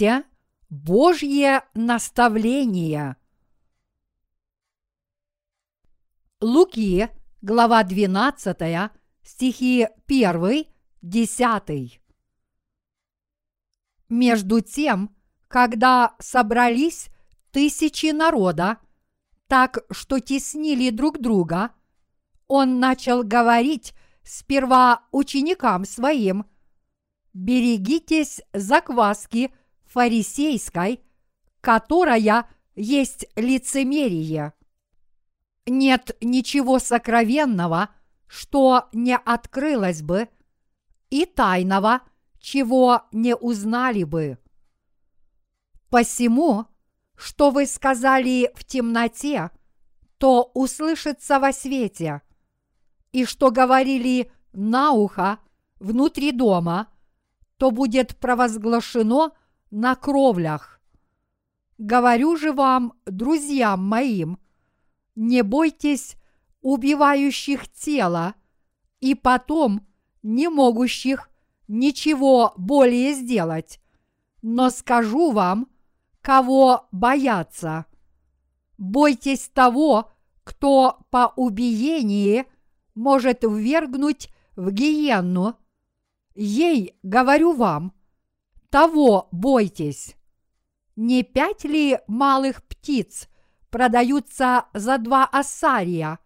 Примите Божье наставление. Луки, глава 12, стихи 1, 10. Между тем, когда собрались тысячи народа, так что теснили друг друга, он начал говорить сперва ученикам своим, «Берегитесь закваски фарисейской, которая есть лицемерие. Нет ничего сокровенного, что не открылось бы, и тайного, чего не узнали бы. Посему что вы сказали в темноте, то услышится во свете, и что говорили на ухо внутри дома, то будет провозглашено на кровлях. Говорю же вам, друзьям моим, не бойтесь убивающих тело и потом не могущих ничего более сделать, но скажу вам – кого бояться. Бойтесь того, кто по убиении может ввергнуть в гиенну. Ей, говорю вам, того бойтесь. Не пять ли малых птиц продаются за два ассария,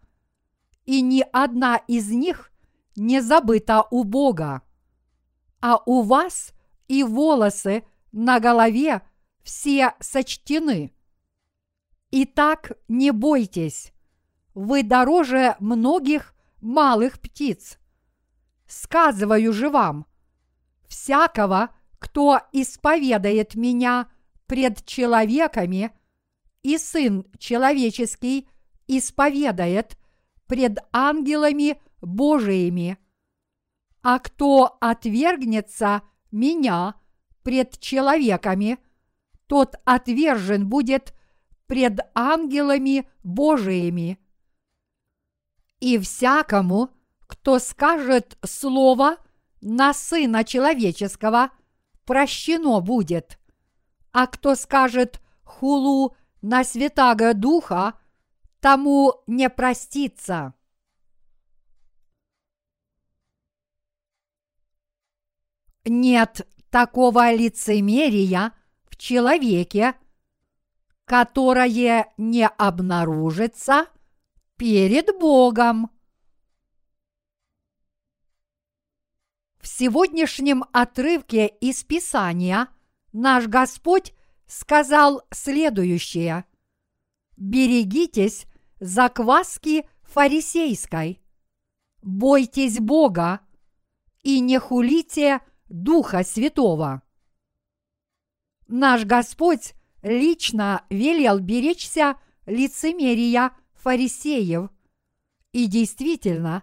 и ни одна из них не забыта у Бога? А у вас и волосы на голове – все сочтены. Итак, не бойтесь, вы дороже многих малых птиц. Сказываю же вам, всякого, кто исповедает меня пред человеками, и Сын Человеческий исповедает пред ангелами Божиими. А кто отвергнется меня пред человеками, тот отвержен будет пред ангелами Божиими. И всякому, кто скажет слово на Сына Человеческого, прощено будет, а кто скажет хулу на Святаго Духа, тому не простится. Нет такого лицемерия – в человеке, которое не обнаружится перед Богом. В сегодняшнем отрывке из Писания наш Господь сказал следующее. «Берегитесь закваски фарисейской, бойтесь Бога и не хулите Духа Святого». Наш Господь лично велел беречься лицемерия фарисеев. И действительно,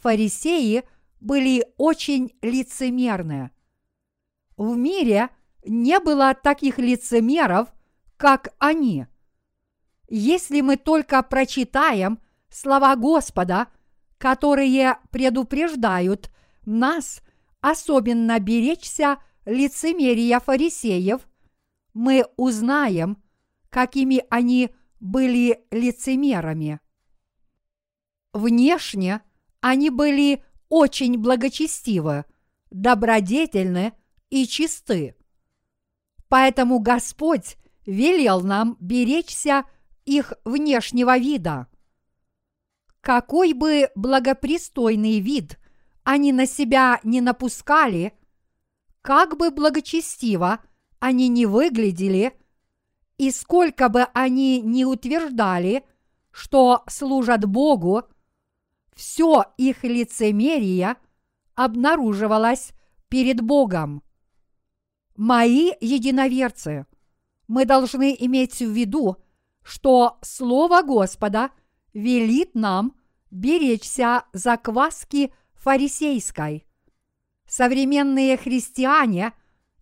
фарисеи были очень лицемерны. В мире не было таких лицемеров, как они. Если мы только прочитаем слова Господа, которые предупреждают нас особенно беречься лицемерия фарисеев – мы узнаем, какими они были лицемерами. Внешне они были очень благочестивы, добродетельны и чисты. Поэтому Господь велел нам беречься их внешнего вида. Какой бы благопристойный вид они на себя не напускали, как бы благочестиво – они не выглядели, и сколько бы они ни утверждали, что служат Богу, все их лицемерие обнаруживалось перед Богом. Мои единоверцы, мы должны иметь в виду, что Слово Господа велит нам беречься закваски фарисейской. Современные христиане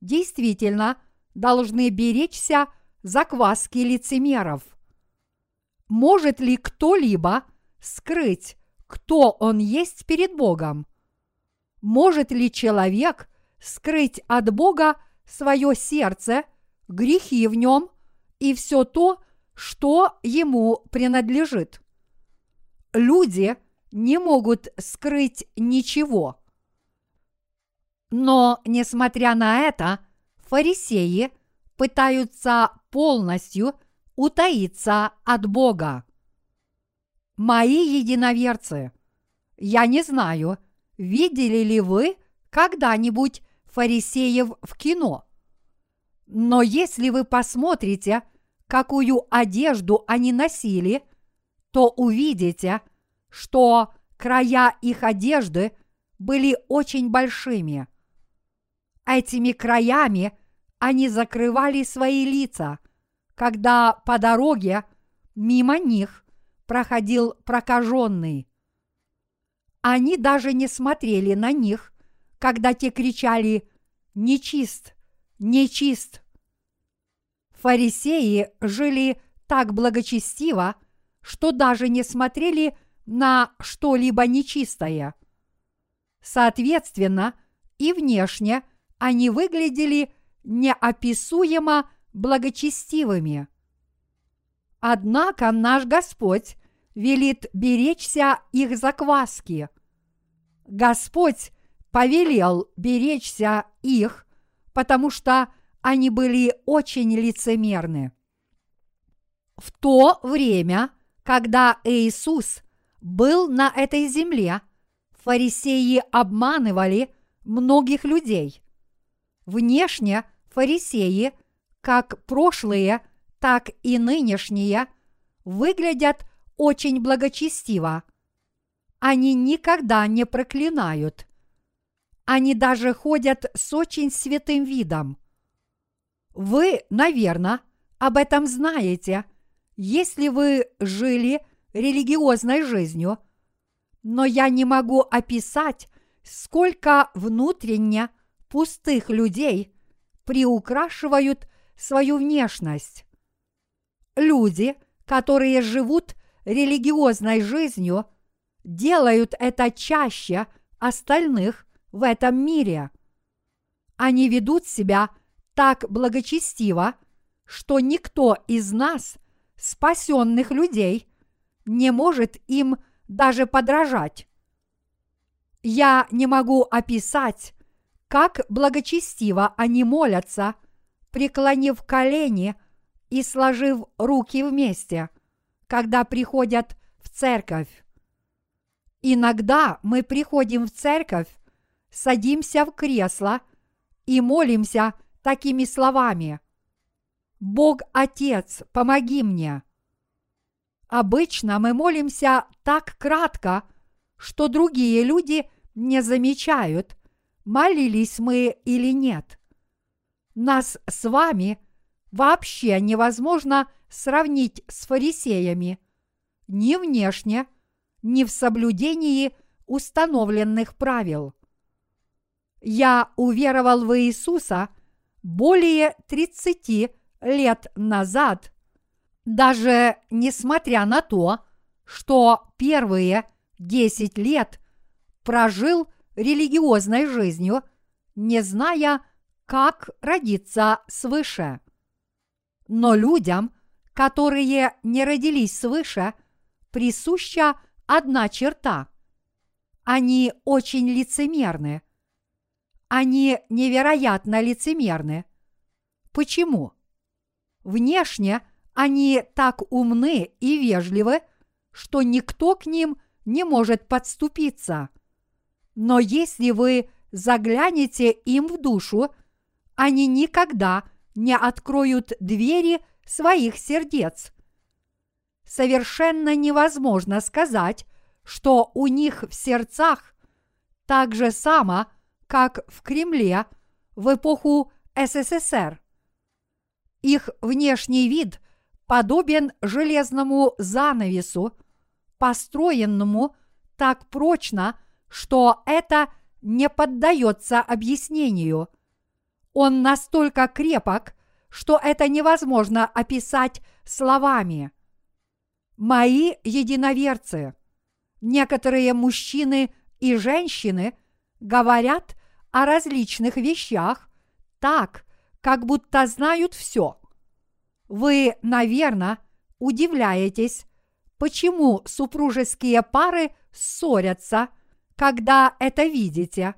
действительно – должны беречься закваски лицемеров. Может ли кто-либо скрыть, кто он есть перед Богом? Может ли человек скрыть от Бога свое сердце, грехи в нем и все то, что ему принадлежит. Люди не могут скрыть ничего. Но, несмотря на это, фарисеи пытаются полностью утаиться от Бога. Мои единоверцы, я не знаю, видели ли вы когда-нибудь фарисеев в кино. Но если вы посмотрите, какую одежду они носили, то увидите, что края их одежды были очень большими. Этими краями они закрывали свои лица, когда по дороге мимо них проходил прокаженный. Они даже не смотрели на них, когда те кричали «Нечист! Нечист!». Фарисеи жили так благочестиво, что даже не смотрели на что-либо нечистое. Соответственно, и внешне они выглядели неописуемо благочестивыми. Однако наш Господь велит беречься их закваски. Господь повелел беречься их, потому что они были очень лицемерны. В то время, когда Иисус был на этой земле, фарисеи обманывали многих людей. Внешне фарисеи, как прошлые, так и нынешние, выглядят очень благочестиво. Они никогда не проклинают. Они даже ходят с очень святым видом. Вы, наверное, об этом знаете, если вы жили религиозной жизнью, но я не могу описать, сколько внутренне пустых людей приукрашивают свою внешность. Люди, которые живут религиозной жизнью, делают это чаще остальных в этом мире. Они ведут себя так благочестиво, что никто из нас, спасенных людей, не может им даже подражать. Я не могу описать, как благочестиво они молятся, преклонив колени и сложив руки вместе, когда приходят в церковь. Иногда мы приходим в церковь, садимся в кресло и молимся такими словами. Бог Отец, помоги мне. Обычно мы молимся так кратко, что другие люди не замечают, молились мы или нет. Нас с вами вообще невозможно сравнить с фарисеями ни внешне, ни в соблюдении установленных правил. Я уверовал в Иисуса более 30 лет назад даже несмотря на то, что первые десять лет прожил религиозной жизнью, не зная, как родиться свыше. Но людям, которые не родились свыше, присуща одна черта. Они очень лицемерны. Они невероятно лицемерны. Почему? Внешне – они так умны и вежливы, что никто к ним не может подступиться. Но если вы заглянете им в душу, они никогда не откроют двери своих сердец. Совершенно невозможно сказать, что у них в сердцах так же само, как в Кремле в эпоху СССР. Их внешний вид подобен железному занавесу, построенному так прочно, что это не поддается объяснению. Он настолько крепок, что это невозможно описать словами. Мои единоверцы, некоторые мужчины и женщины говорят о различных вещах так, как будто знают все. Вы, наверное, удивляетесь, почему супружеские пары ссорятся, когда это видите.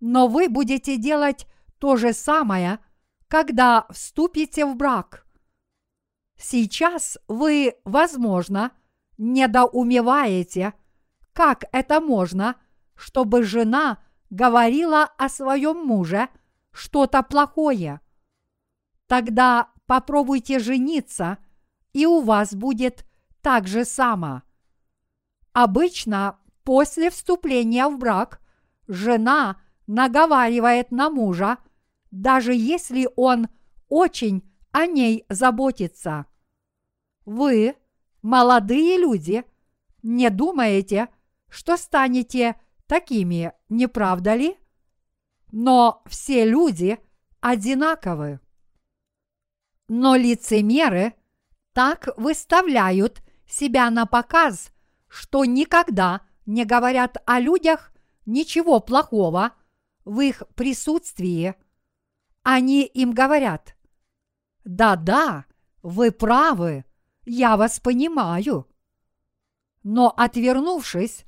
Но вы будете делать то же самое, когда вступите в брак. Сейчас вы, возможно, недоумеваете, как это можно, чтобы жена говорила о своем муже что-то плохое. Тогда попробуйте жениться, и у вас будет так же само. Обычно после вступления в брак жена наговаривает на мужа, даже если он очень о ней заботится. Вы, молодые люди, не думаете, что станете такими, не правда ли? Но все люди одинаковы. Но лицемеры так выставляют себя на показ, что никогда не говорят о людях ничего плохого в их присутствии. Они им говорят, да-да, вы правы, я вас понимаю. Но отвернувшись,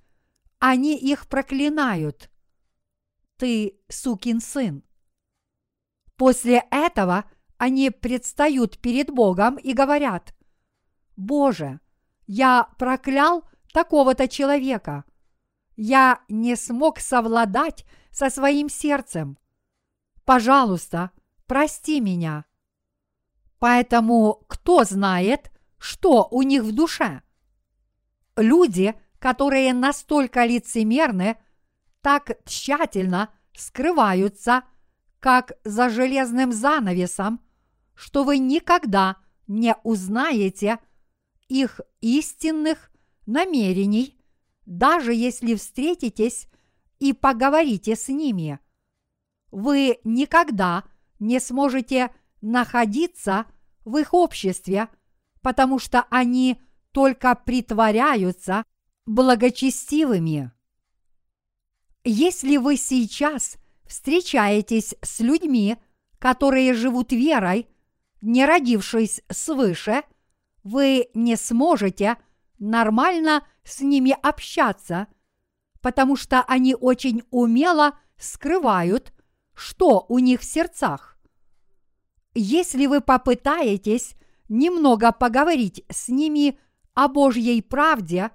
они их проклинают. Ты сукин сын. После этого они предстают перед Богом и говорят, Боже, я проклял такого-то человека. Я не смог совладать со своим сердцем. Пожалуйста, прости меня. Поэтому кто знает, что у них в душе? Люди, которые настолько лицемерны, так тщательно скрываются, как за железным занавесом, что вы никогда не узнаете их истинных намерений, даже если встретитесь и поговорите с ними. Вы никогда не сможете находиться в их обществе, потому что они только притворяются благочестивыми. Если вы сейчас встречаетесь с людьми, которые живут верой, не родившись свыше, вы не сможете нормально с ними общаться, потому что они очень умело скрывают, что у них в сердцах. Если вы попытаетесь немного поговорить с ними о Божьей правде,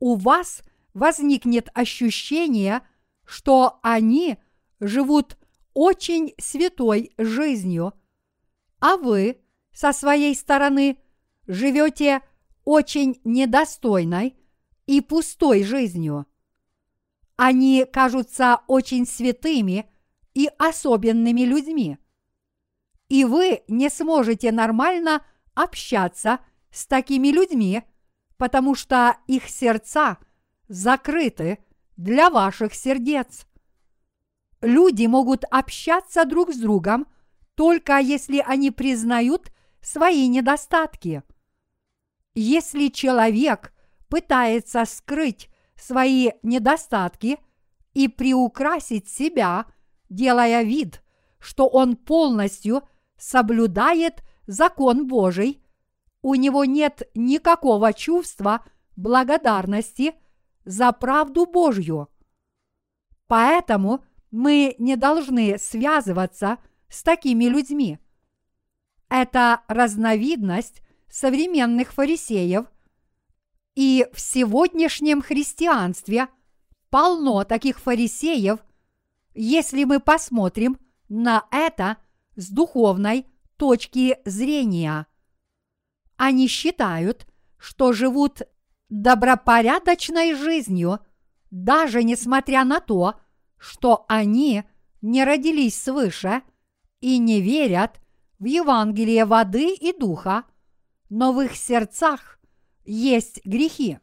у вас возникнет ощущение, что они живут очень святой жизнью, а вы со своей стороны живете очень недостойной и пустой жизнью. Они кажутся очень святыми и особенными людьми. И вы не сможете нормально общаться с такими людьми, потому что их сердца закрыты для ваших сердец. Люди могут общаться друг с другом только если они признают свои недостатки. Если человек пытается скрыть свои недостатки и приукрасить себя, делая вид, что он полностью соблюдает закон Божий, у него нет никакого чувства благодарности за правду Божью. Поэтому мы не должны связываться с такими людьми. Это разновидность современных фарисеев, и в сегодняшнем христианстве полно таких фарисеев, если мы посмотрим на это с духовной точки зрения. Они считают, что живут добропорядочной жизнью, даже несмотря на то, что они не родились свыше и не верят в Евангелие воды и духа, но в их сердцах есть грехи.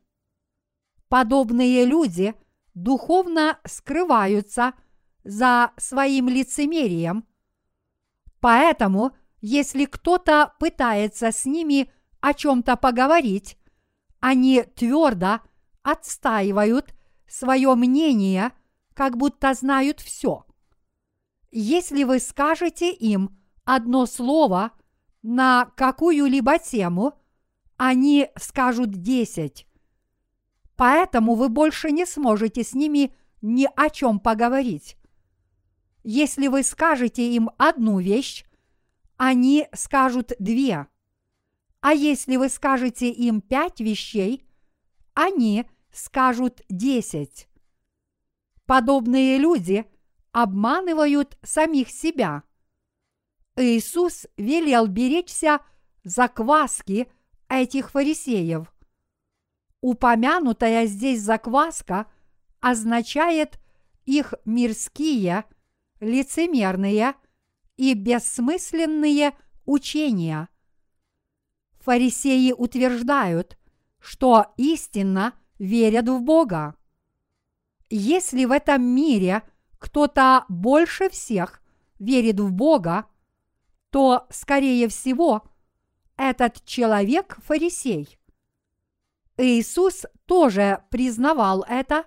Подобные люди духовно скрываются за своим лицемерием, поэтому, если кто-то пытается с ними о чем-то поговорить, они твердо отстаивают свое мнение, как будто знают все. Если вы скажете им одно слово на какую-либо тему, они скажут десять. Поэтому вы больше не сможете с ними ни о чем поговорить. Если вы скажете им одну вещь, они скажут две. А если вы скажете им пять вещей, они скажут десять. Подобные люди обманывают самих себя. Иисус велел беречься закваски этих фарисеев. Упомянутая здесь закваска означает их мирские, лицемерные и бессмысленные учения. Фарисеи утверждают, что истинно верят в Бога. Если в этом мире кто-то больше всех верит в Бога, то, скорее всего, этот человек фарисей. Иисус тоже признавал это,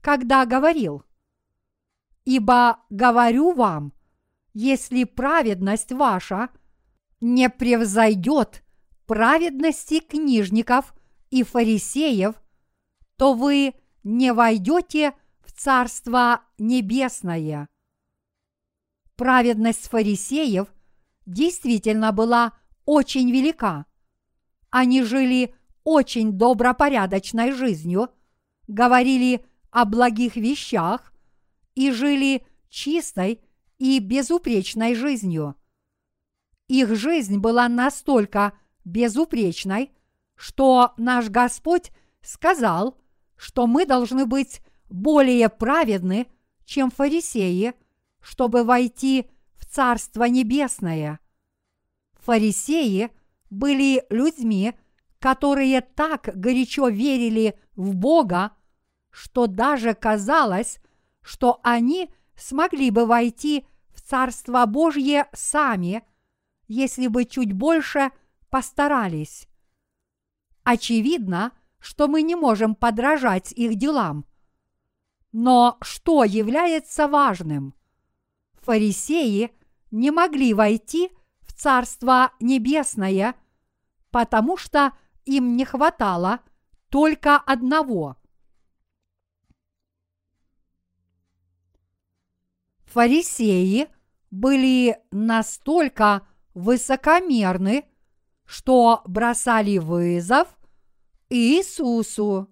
когда говорил, «Ибо говорю вам, если праведность ваша не превзойдет праведности книжников и фарисеев, то вы не войдете в Царство Небесное. Праведность фарисеев действительно была очень велика. Они жили очень добропорядочной жизнью, говорили о благих вещах и жили чистой и безупречной жизнью. Их жизнь была настолько безупречной, что наш Господь сказал, что мы должны быть более праведны, чем фарисеи, чтобы войти в Царство Небесное. Фарисеи были людьми, которые так горячо верили в Бога, что даже казалось, что они смогли бы войти в Царство Божье сами, если бы чуть больше постарались. Очевидно, что мы не можем подражать их делам. Но что является важным? Фарисеи не могли войти в Царство Небесное, потому что им не хватало только одного. Фарисеи были настолько высокомерны, что бросали вызов Иисусу.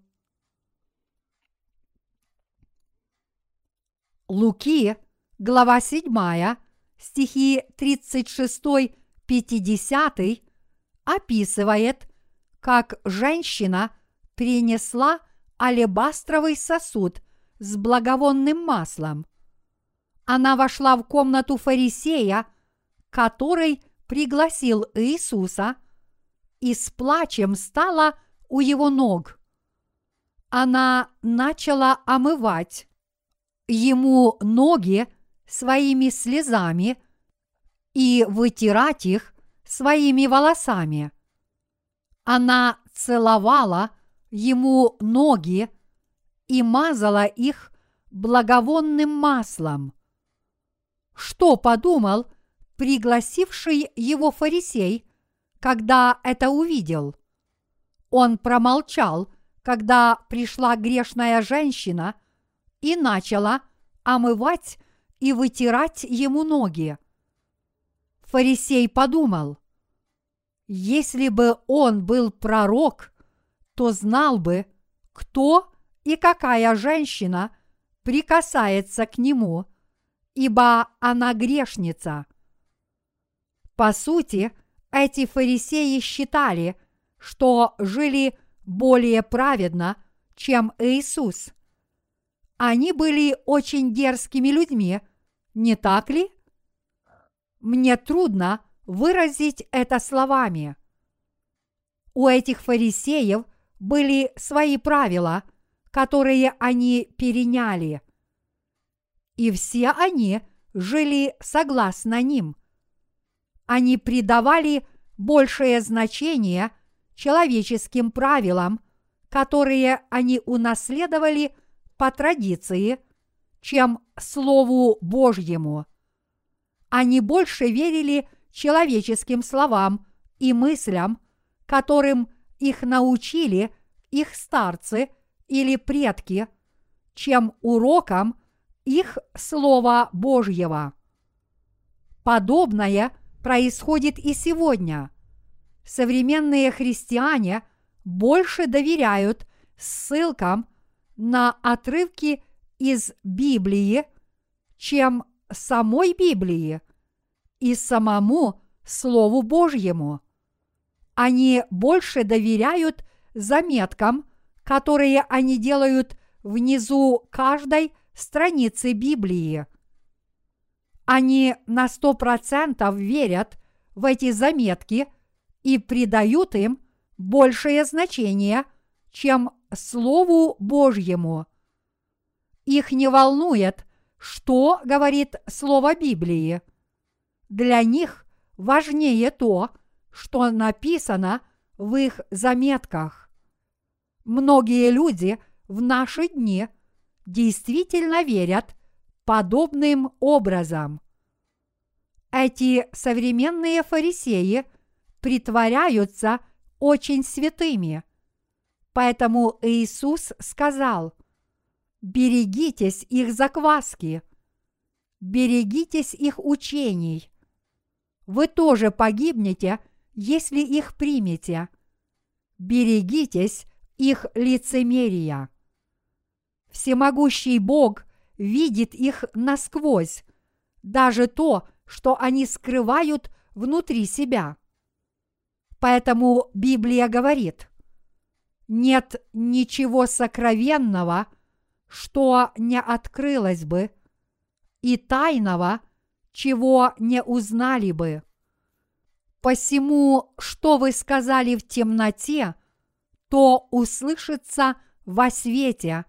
Луки, глава 7, стихи 36-50 описывает, как женщина принесла алебастровый сосуд с благовонным маслом. Она вошла в комнату фарисея, который пригласил Иисуса, и с плачем стала у его ног. Она начала омывать ему ноги своими слезами и вытирать их своими волосами. Она целовала ему ноги и мазала их благовонным маслом. Что подумал пригласивший его фарисей, когда это увидел? Он промолчал, когда пришла грешная женщина и начала омывать и вытирать ему ноги. Фарисей подумал, если бы он был пророк, то знал бы, кто и какая женщина прикасается к нему, ибо она грешница. По сути, эти фарисеи считали, что жили более праведно, чем Иисус. Они были очень дерзкими людьми, не так ли? Мне трудно выразить это словами. У этих фарисеев были свои правила, которые они переняли. И все они жили согласно ним. Они придавали большее значение – человеческим правилам, которые они унаследовали по традиции, чем Слову Божьему. Они больше верили человеческим словам и мыслям, которым их научили их старцы или предки, чем урокам их Слова Божьего. Подобное происходит и сегодня. Современные христиане больше доверяют ссылкам на отрывки из Библии, чем самой Библии и самому Слову Божьему. Они больше доверяют заметкам, которые они делают внизу каждой страницы Библии. Они на сто процентов верят в эти заметки и придают им большее значение, чем Слову Божьему. Их не волнует, что говорит Слово Библии. Для них важнее то, что написано в их заметках. Многие люди в наши дни действительно верят подобным образом. Эти современные фарисеи притворяются очень святыми. Поэтому Иисус сказал, берегитесь их закваски, берегитесь их учений. Вы тоже погибнете, если их примете. Берегитесь их лицемерия. Всемогущий Бог видит их насквозь, даже то, что они скрывают внутри себя. Поэтому Библия говорит, нет ничего сокровенного, что не открылось бы, и тайного, чего не узнали бы. Посему, что вы сказали в темноте, то услышится во свете,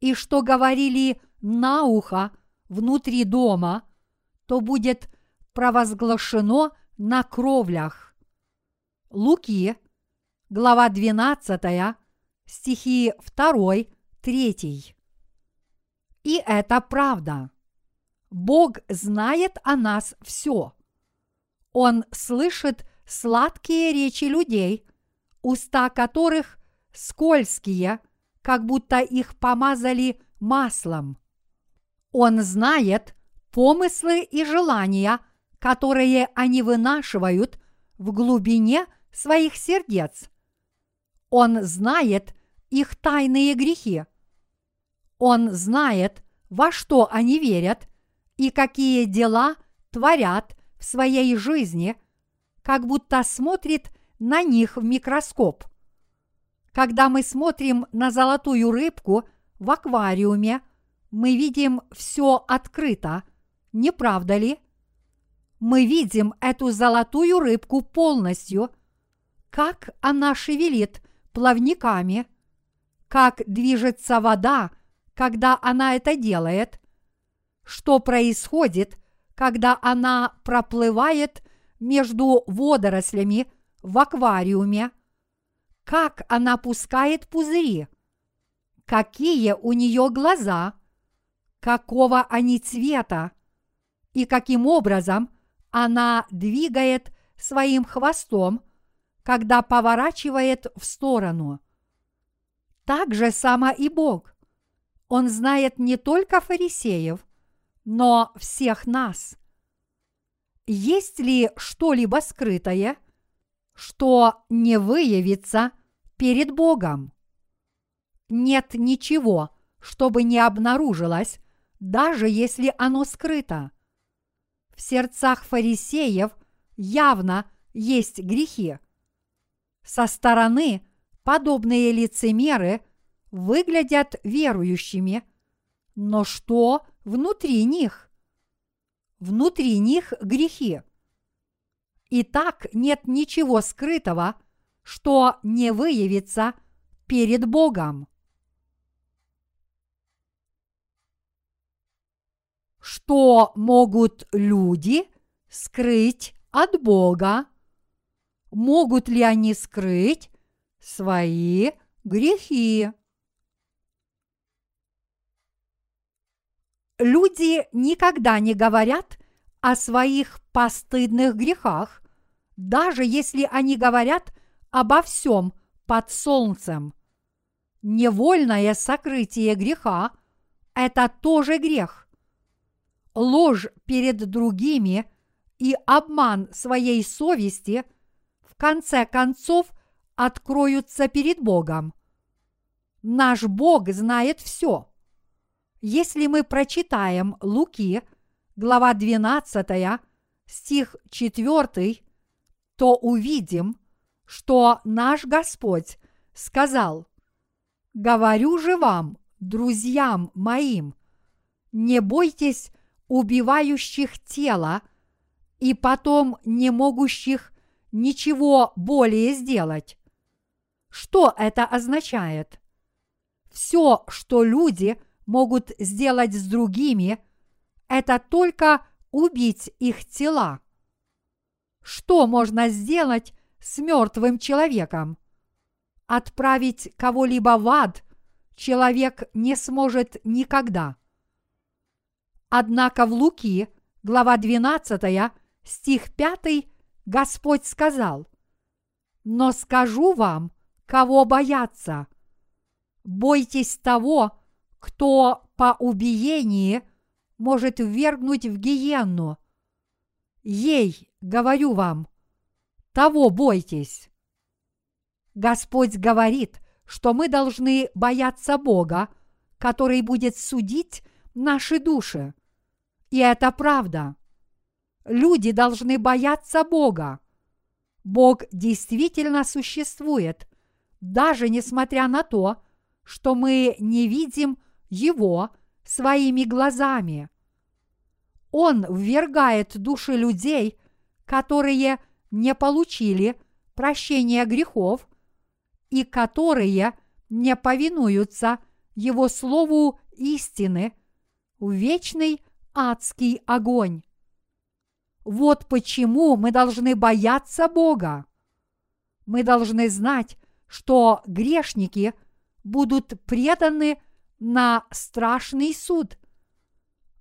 и что говорили на ухо внутри дома, то будет провозглашено на кровлях. Луки, глава 12, стихи 2, 3. И это правда. Бог знает о нас все. Он слышит сладкие речи людей, уста которых скользкие, как будто их помазали маслом. Он знает помыслы и желания, которые они вынашивают в глубине своих сердец. Он знает их тайные грехи. Он знает, во что они верят и какие дела творят в своей жизни, как будто смотрит на них в микроскоп. Когда мы смотрим на золотую рыбку в аквариуме, мы видим все открыто, не правда ли? Мы видим эту золотую рыбку полностью, как она шевелит плавниками, как движется вода, когда она это делает, что происходит, когда она проплывает между водорослями в аквариуме, как она пускает пузыри, какие у нее глаза, какого они цвета и каким образом она двигает своим хвостом, когда поворачивает в сторону. Так же само и Бог. Он знает не только фарисеев, но всех нас. Есть ли что-либо скрытое, что не выявится перед Богом. Нет ничего, чтобы не обнаружилось, даже если оно скрыто. В сердцах фарисеев явно есть грехи. Со стороны подобные лицемеры выглядят верующими, но что внутри них? Внутри них грехи. И так нет ничего скрытого – что не выявится перед Богом. Что могут люди скрыть от Бога? Могут ли они скрыть свои грехи? Люди никогда не говорят о своих постыдных грехах, даже если они говорят обо всем под солнцем. Невольное сокрытие греха – это тоже грех. Ложь перед другими и обман своей совести в конце концов откроются перед Богом. Наш Бог знает все. Если мы прочитаем Луки, глава 12, стих 4, то увидим, что наш Господь сказал, «Говорю же вам, друзьям моим, не бойтесь убивающих тело и потом не могущих ничего более сделать. Что это означает? Все, что люди могут сделать с другими, это только убить их тела. Что можно сделать с мертвым человеком? Отправить кого-либо в ад человек не сможет никогда. Однако в Луки, глава 12, стих 5, Господь сказал, «Но скажу вам, кого бояться. Бойтесь того, кто по убиении может ввергнуть в гиенну. Ей, говорю вам, того бойтесь. Господь говорит, что мы должны бояться Бога, который будет судить наши души. И это правда. Люди должны бояться Бога. Бог действительно существует, даже несмотря на то, что мы не видим Его своими глазами. Он ввергает души людей, которые не получили прощения грехов и которые не повинуются Его Слову истины в вечный адский огонь. Вот почему мы должны бояться Бога. Мы должны знать, что грешники будут преданы на страшный суд.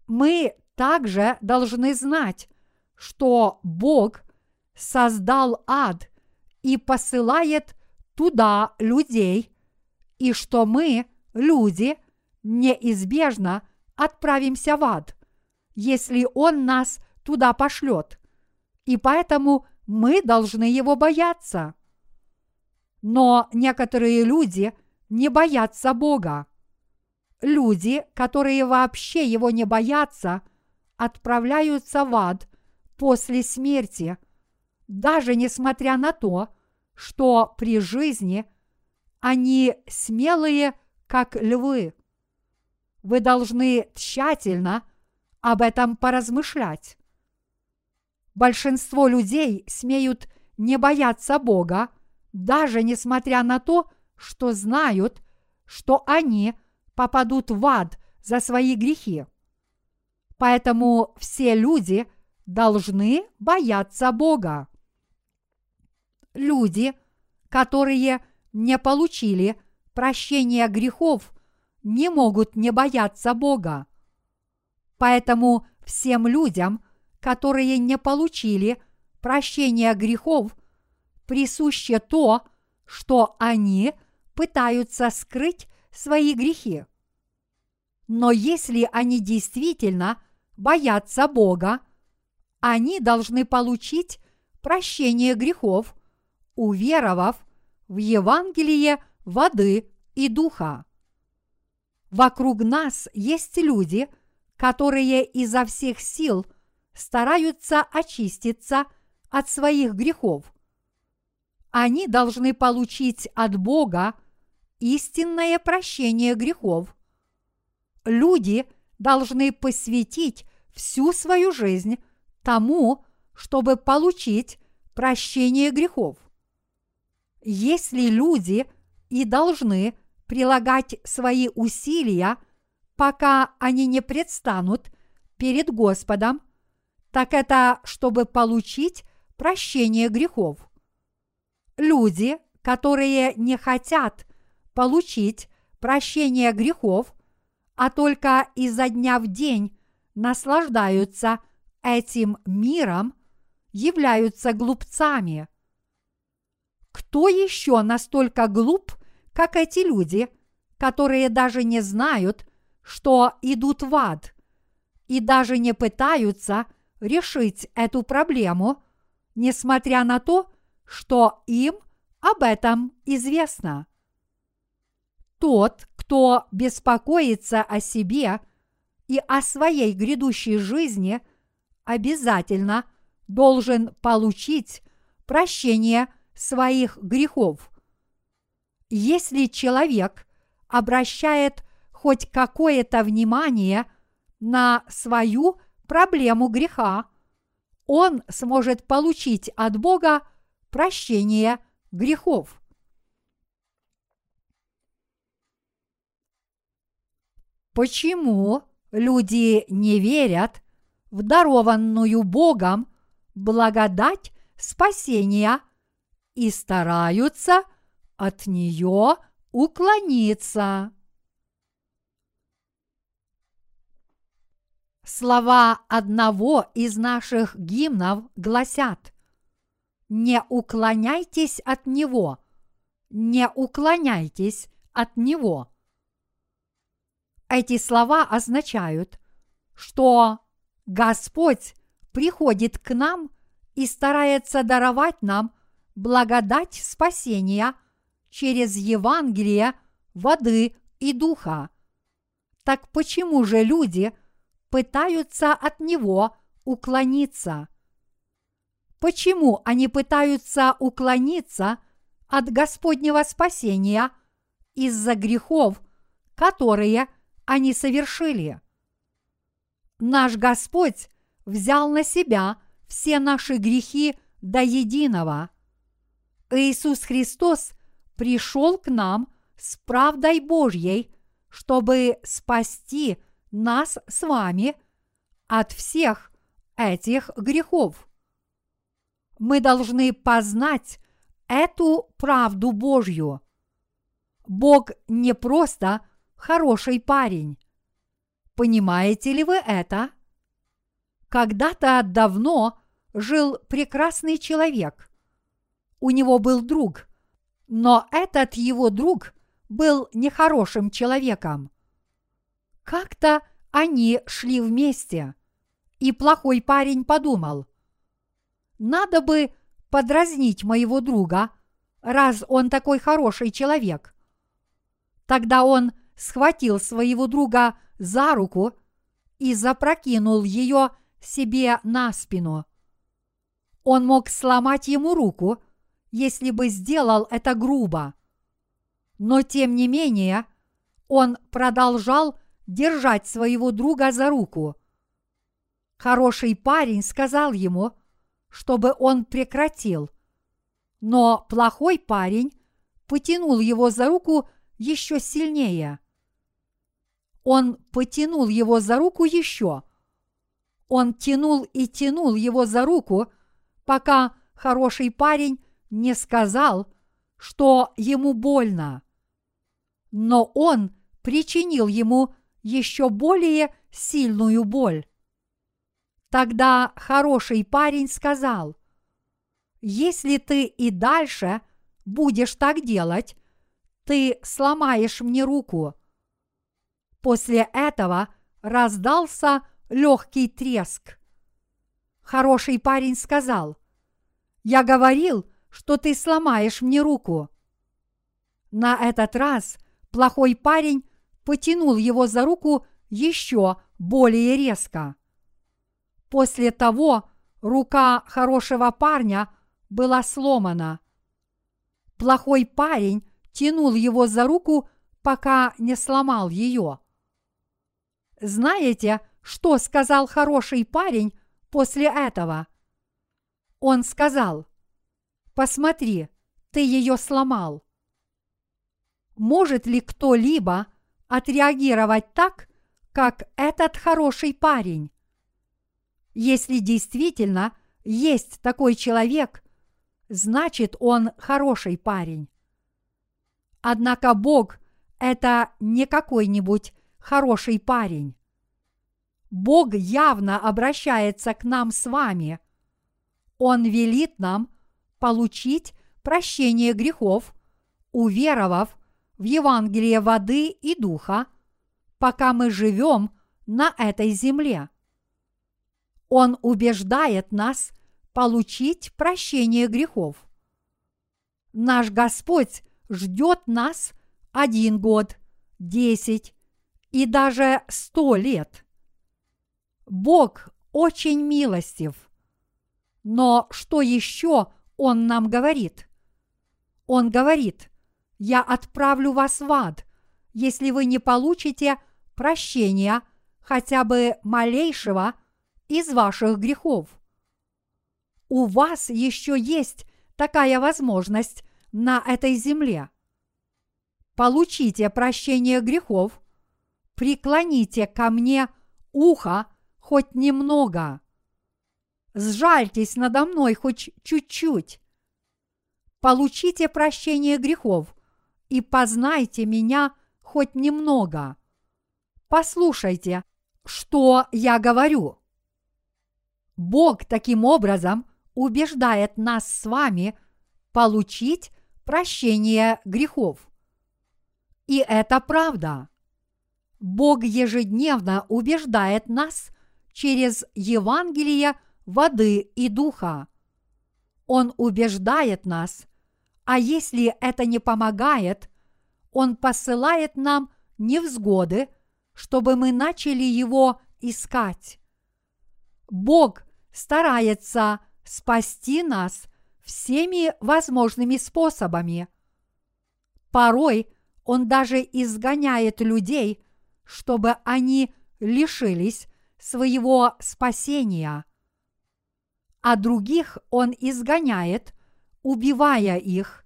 Мы также должны знать, что Бог создал ад и посылает туда людей, и что мы, люди, неизбежно отправимся в ад, если Он нас туда пошлет. И поэтому мы должны его бояться. Но некоторые люди не боятся Бога. Люди, которые вообще его не боятся, отправляются в ад после смерти, даже несмотря на то, что при жизни они смелые, как львы. Вы должны тщательно об этом поразмышлять. Большинство людей смеют не бояться Бога, даже несмотря на то, что знают, что они попадут в ад за свои грехи. Поэтому все люди должны бояться Бога. Люди, которые не получили прощения грехов, не могут не бояться Бога. Поэтому всем людям, которые не получили прощения грехов, присуще то, что они пытаются скрыть свои грехи. Но если они действительно боятся Бога, они должны получить прощение грехов, уверовав в Евангелие воды и духа. Вокруг нас есть люди, которые изо всех сил стараются очиститься от своих грехов. Они должны получить от Бога истинное прощение грехов. Люди должны посвятить всю свою жизнь тому, чтобы получить прощение грехов. Если люди и должны прилагать свои усилия, пока они не предстанут перед Господом, так это чтобы получить прощение грехов. Люди, которые не хотят получить прощение грехов, а только изо дня в день наслаждаются этим миром являются глупцами. Кто еще настолько глуп, как эти люди, которые даже не знают, что идут в ад, и даже не пытаются решить эту проблему, несмотря на то, что им об этом известно. Тот, кто беспокоится о себе и о своей грядущей жизни, обязательно должен получить прощение своих грехов. Если человек обращает хоть какое-то внимание на свою проблему греха, он сможет получить от Бога прощение грехов. Почему люди не верят в дарованную Богом благодать спасения и стараются от нее уклониться? Слова одного из наших гимнов гласят «Не уклоняйтесь от него, не уклоняйтесь от него». Эти слова означают, что Господь приходит к нам и старается даровать нам благодать спасения через Евангелие воды и духа. Так почему же люди – пытаются от него уклониться. Почему они пытаются уклониться от Господнего спасения из-за грехов, которые они совершили? Наш Господь взял на себя все наши грехи до единого. Иисус Христос пришел к нам с правдой Божьей, чтобы спасти нас с вами от всех этих грехов. Мы должны познать эту правду Божью. Бог не просто хороший парень. Понимаете ли вы это? Когда-то давно жил прекрасный человек. У него был друг, но этот его друг был нехорошим человеком. Как-то они шли вместе, и плохой парень подумал, надо бы подразнить моего друга, раз он такой хороший человек. Тогда он схватил своего друга за руку и запрокинул ее себе на спину. Он мог сломать ему руку, если бы сделал это грубо. Но тем не менее, он продолжал держать своего друга за руку. Хороший парень сказал ему, чтобы он прекратил, но плохой парень потянул его за руку еще сильнее. Он потянул его за руку еще. Он тянул и тянул его за руку, пока хороший парень не сказал, что ему больно. Но он причинил ему еще более сильную боль. Тогда хороший парень сказал, если ты и дальше будешь так делать, ты сломаешь мне руку. После этого раздался легкий треск. Хороший парень сказал, я говорил, что ты сломаешь мне руку. На этот раз плохой парень потянул его за руку еще более резко. После того рука хорошего парня была сломана. Плохой парень тянул его за руку, пока не сломал ее. Знаете, что сказал хороший парень после этого? Он сказал, посмотри, ты ее сломал. Может ли кто-либо отреагировать так, как этот хороший парень. Если действительно есть такой человек, значит он хороший парень. Однако Бог – это не какой-нибудь хороший парень. Бог явно обращается к нам с вами. Он велит нам получить прощение грехов, уверовав в Евангелие воды и духа, пока мы живем на этой земле. Он убеждает нас получить прощение грехов. Наш Господь ждет нас один год, десять и даже сто лет. Бог очень милостив. Но что еще Он нам говорит? Он говорит, я отправлю вас в ад, если вы не получите прощения хотя бы малейшего из ваших грехов. У вас еще есть такая возможность на этой земле. Получите прощение грехов, преклоните ко мне ухо хоть немного. Сжальтесь надо мной хоть чуть-чуть. Получите прощение грехов и познайте меня хоть немного. Послушайте, что я говорю. Бог таким образом убеждает нас с вами получить прощение грехов. И это правда. Бог ежедневно убеждает нас через Евангелие воды и духа. Он убеждает нас, а если это не помогает, Он посылает нам невзгоды, чтобы мы начали Его искать. Бог старается спасти нас всеми возможными способами. Порой Он даже изгоняет людей, чтобы они лишились своего спасения. А других Он изгоняет, убивая их,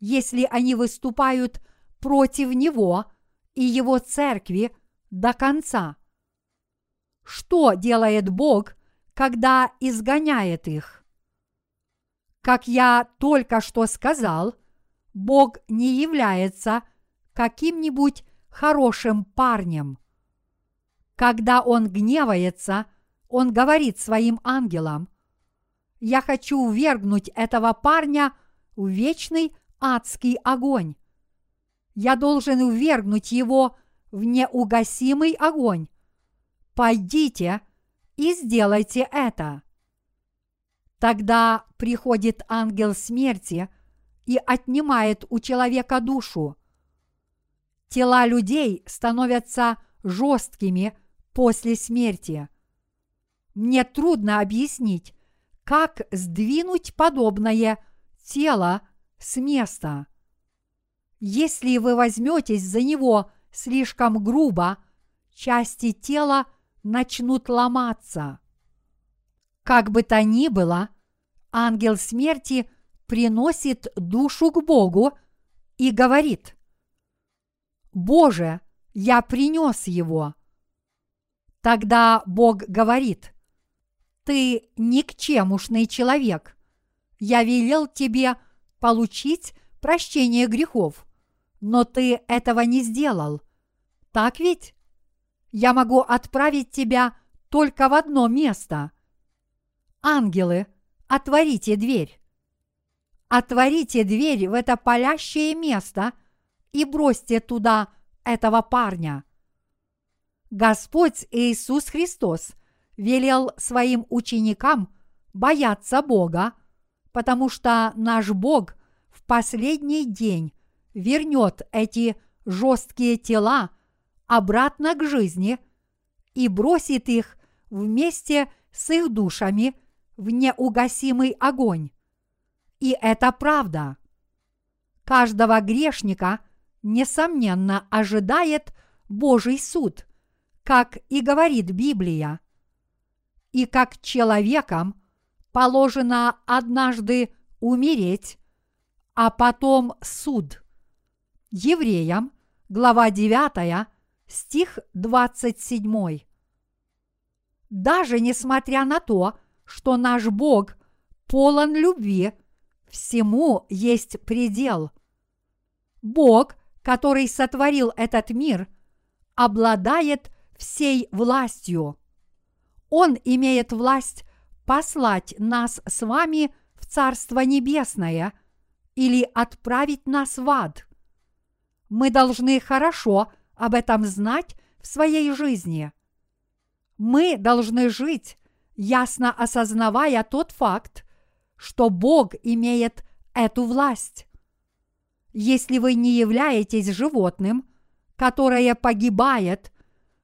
если они выступают против Него и Его церкви до конца. Что делает Бог, когда изгоняет их? Как я только что сказал, Бог не является каким-нибудь хорошим парнем. Когда Он гневается, Он говорит своим ангелам, «Я хочу увергнуть этого парня в вечный адский огонь. Я должен увергнуть его в неугасимый огонь. Пойдите и сделайте это. Тогда приходит ангел смерти и отнимает у человека душу. Тела людей становятся жесткими после смерти. Мне трудно объяснить, как сдвинуть подобное тело с места. Если вы возьметесь за него слишком грубо, части тела начнут ломаться. Как бы то ни было, ангел смерти приносит душу к Богу и говорит, «Боже, я принес его». Тогда Бог говорит, «Ты никчемушный человек. Я велел тебе получить прощение грехов, но ты этого не сделал. Так ведь? Я могу отправить тебя только в одно место. Ангелы, отворите дверь. Отворите дверь в это палящее место и бросьте туда этого парня. Господь Иисус Христос велел своим ученикам бояться Бога, потому что наш Бог в последний день вернет эти жесткие тела обратно к жизни и бросит их вместе с их душами в неугасимый огонь. И это правда. Каждого грешника, несомненно, ожидает Божий суд, как и говорит Библия. И как человекам положено однажды умереть, а потом суд – Евреям, глава 9, стих 27. Даже несмотря на то, что наш Бог полон любви, всему есть предел. Бог, который сотворил этот мир, обладает всей властью. Он имеет власть послать нас с вами в Царство Небесное или отправить нас в ад. Мы должны хорошо об этом знать в своей жизни. Мы должны жить, ясно осознавая тот факт, что Бог имеет эту власть. Если вы не являетесь животным, которое погибает,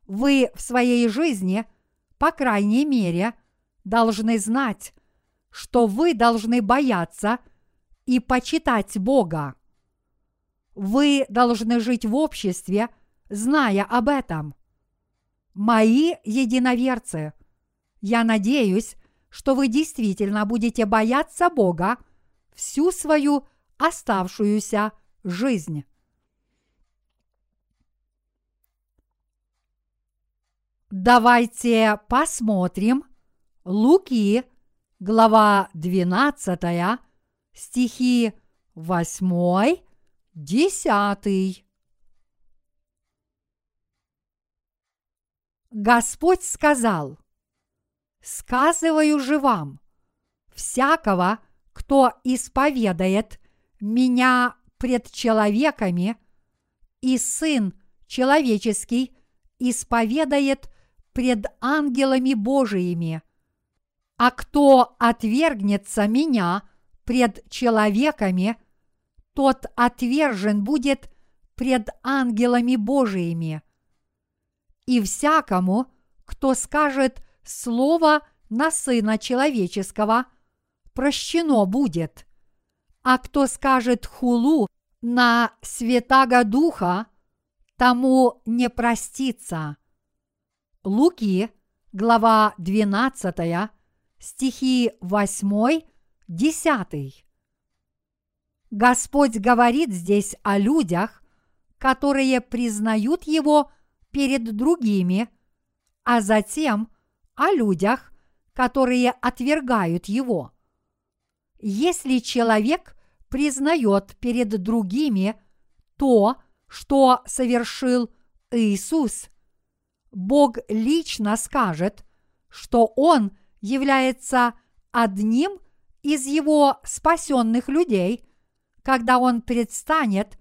вы в своей жизни, по крайней мере, должны знать, что вы должны бояться и почитать Бога. Вы должны жить в обществе, зная об этом. Мои единоверцы, я надеюсь, что вы действительно будете бояться Бога всю свою оставшуюся жизнь. Давайте посмотрим Луки, глава 12, стихи 8, 10. Господь сказал, «Сказываю же вам, всякого, кто исповедает меня пред человеками, и Сын человеческий исповедает пред ангелами Божиими. А кто отвергнется меня пред человеками, тот отвержен будет пред ангелами Божиими. И всякому, кто скажет слово на Сына Человеческого, прощено будет. А кто скажет хулу на Святаго Духа, тому не простится. Луки, глава 12, стихи 8, 10. Господь говорит здесь о людях, которые признают Его перед другими, а затем о людях, которые отвергают Его. Если человек признает перед другими то, что совершил Иисус, Бог лично скажет, что Он является одним из Его спасенных людей, когда Он предстанет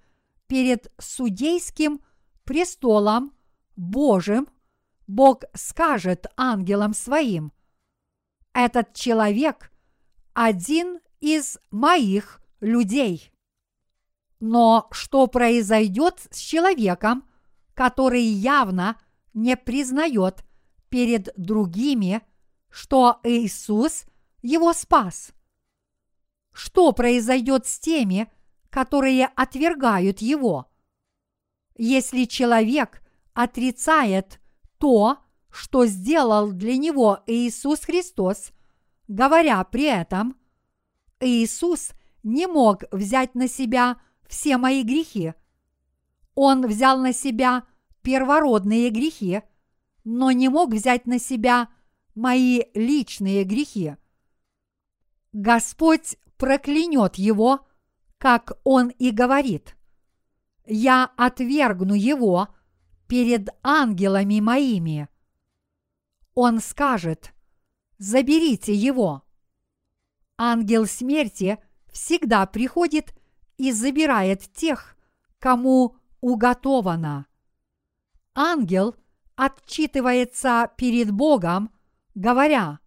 перед судейским престолом Божьим, Бог скажет ангелам своим, этот человек один из моих людей. Но что произойдет с человеком, который явно не признает перед другими, что Иисус его спас? Что произойдет с теми, которые отвергают его? Если человек отрицает то, что сделал для него Иисус Христос, говоря при этом, Иисус не мог взять на себя все мои грехи. Он взял на себя первородные грехи, но не мог взять на себя мои личные грехи. Господь проклянет его, как он и говорит. Я отвергну его перед ангелами моими. Он скажет, заберите его. Ангел смерти всегда приходит и забирает тех, кому уготовано. Ангел отчитывается перед Богом, говоря,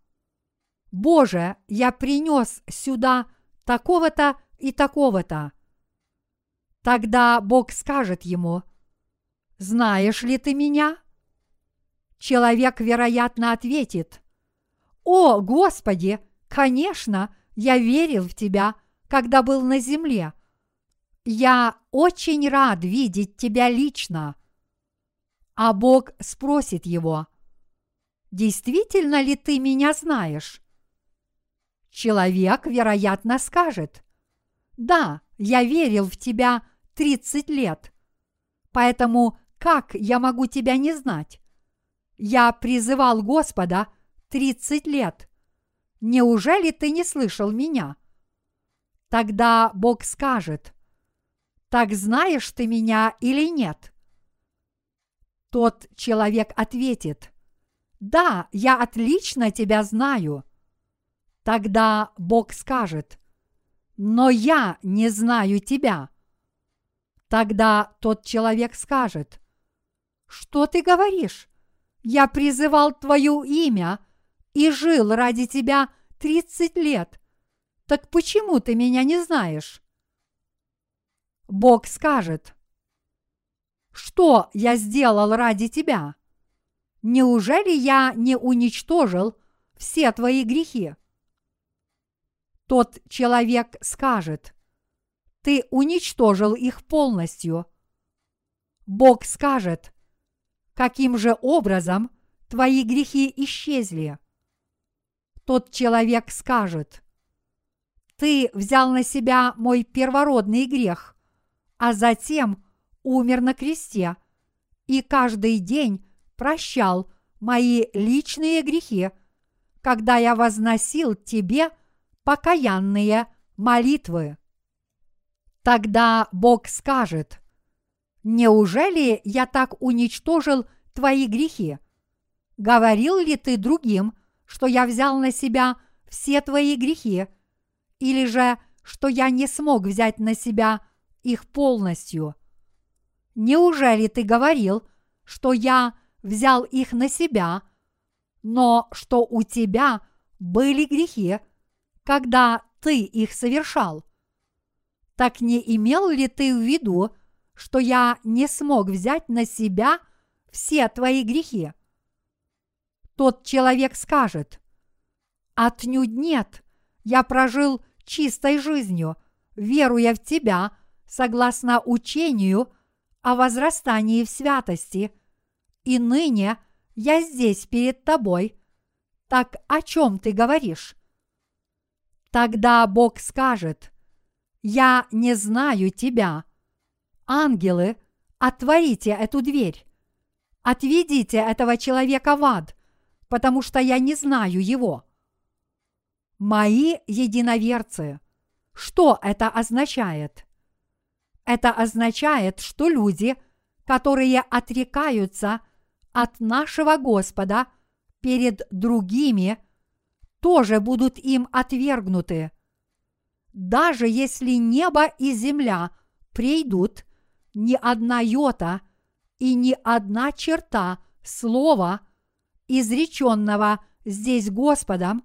«Боже, я принес сюда такого-то и такого-то». Тогда Бог скажет ему, «Знаешь ли ты меня?» Человек, вероятно, ответит, «О, Господи, конечно, я верил в Тебя, когда был на земле, я очень рад видеть тебя лично. А Бог спросит его, действительно ли ты меня знаешь? Человек, вероятно, скажет, да, я верил в тебя 30 лет, поэтому как я могу тебя не знать? Я призывал Господа 30 лет. Неужели ты не слышал меня? Тогда Бог скажет, так знаешь ты меня или нет? Тот человек ответит, Да, я отлично тебя знаю. Тогда Бог скажет, но я не знаю тебя. Тогда тот человек скажет, что ты говоришь? Я призывал твое имя и жил ради тебя тридцать лет. Так почему ты меня не знаешь? Бог скажет, что я сделал ради тебя? Неужели я не уничтожил все твои грехи? Тот человек скажет, ты уничтожил их полностью. Бог скажет, каким же образом твои грехи исчезли? Тот человек скажет, ты взял на себя мой первородный грех, а затем умер на кресте и каждый день прощал мои личные грехи, когда я возносил тебе покаянные молитвы. Тогда Бог скажет, «Неужели я так уничтожил твои грехи? Говорил ли ты другим, что я взял на себя все твои грехи, или же, что я не смог взять на себя их полностью? Неужели ты говорил, что я взял их на себя, но что у тебя были грехи, когда ты их совершал? Так не имел ли ты в виду, что я не смог взять на себя все твои грехи? Тот человек скажет, «Отнюдь нет, я прожил чистой жизнью, веруя в Тебя, согласно учению о возрастании в святости, и ныне я здесь перед Тобой. Так о чем ты говоришь?» Тогда Бог скажет, «Я не знаю тебя. Ангелы, отворите эту дверь. Отведите этого человека в ад, потому что я не знаю его». Мои единоверцы, что это означает? Это означает, что люди, которые отрекаются от нашего Господа перед другими – тоже будут им отвергнуты. Даже если небо и земля придут, ни одна йота и ни одна черта слова, изреченного здесь Господом,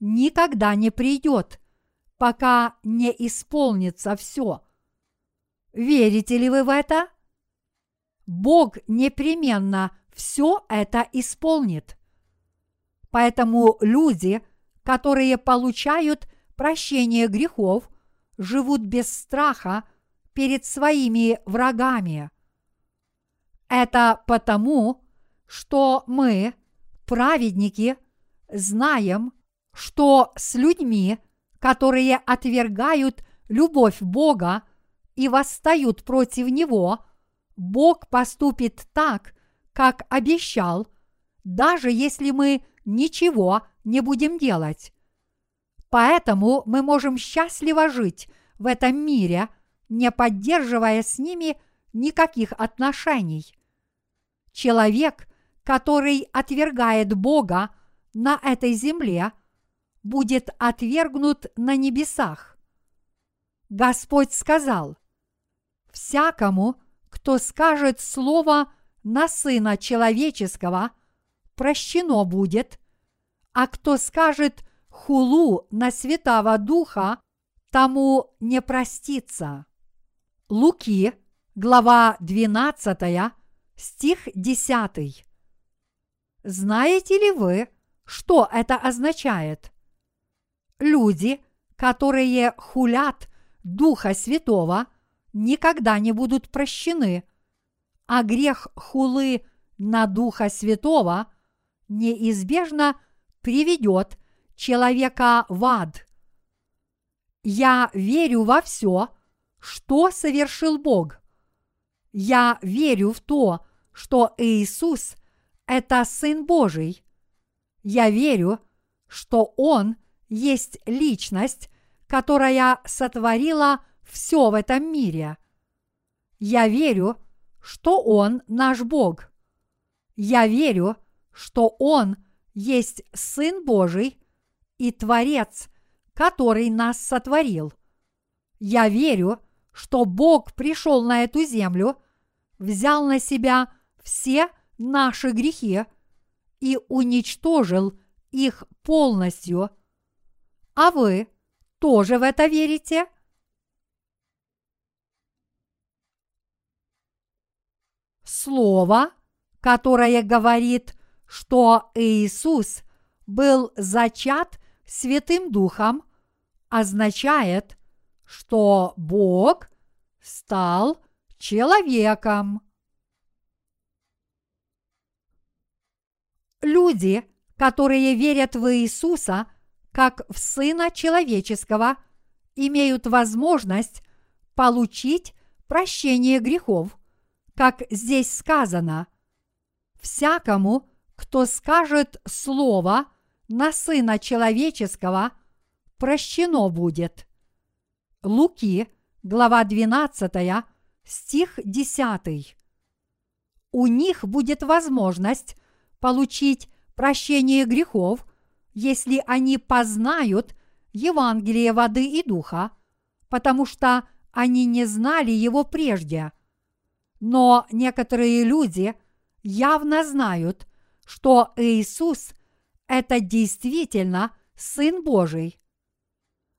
никогда не придет, пока не исполнится все. Верите ли вы в это? Бог непременно все это исполнит. Поэтому люди, которые получают прощение грехов, живут без страха перед своими врагами. Это потому, что мы, праведники, знаем, что с людьми, которые отвергают любовь Бога и восстают против Него, Бог поступит так, как обещал, даже если мы ничего не будем делать. Поэтому мы можем счастливо жить в этом мире, не поддерживая с ними никаких отношений. Человек, который отвергает Бога на этой земле, будет отвергнут на небесах. Господь сказал, «Всякому, кто скажет слово на Сына Человеческого – прощено будет, а кто скажет хулу на Святого Духа, тому не простится. Луки, глава 12, стих 10. Знаете ли вы, что это означает? Люди, которые хулят Духа Святого, никогда не будут прощены, а грех хулы на Духа Святого – неизбежно приведет человека в ад. Я верю во все, что совершил Бог. Я верю в то, что Иисус – это Сын Божий. Я верю, что Он есть личность, которая сотворила все в этом мире. Я верю, что Он наш Бог. Я верю, что Он есть Сын Божий и Творец, который нас сотворил. Я верю, что Бог пришел на эту землю, взял на себя все наши грехи и уничтожил их полностью. А вы тоже в это верите? Слово, которое говорит, что Иисус был зачат Святым Духом, означает, что Бог стал человеком. Люди, которые верят в Иисуса как в Сына Человеческого, имеют возможность получить прощение грехов, как здесь сказано, всякому, кто скажет слово на Сына Человеческого, прощено будет. Луки, глава 12, стих 10. У них будет возможность получить прощение грехов, если они познают Евангелие воды и духа, потому что они не знали его прежде. Но некоторые люди явно знают, что Иисус – это действительно Сын Божий.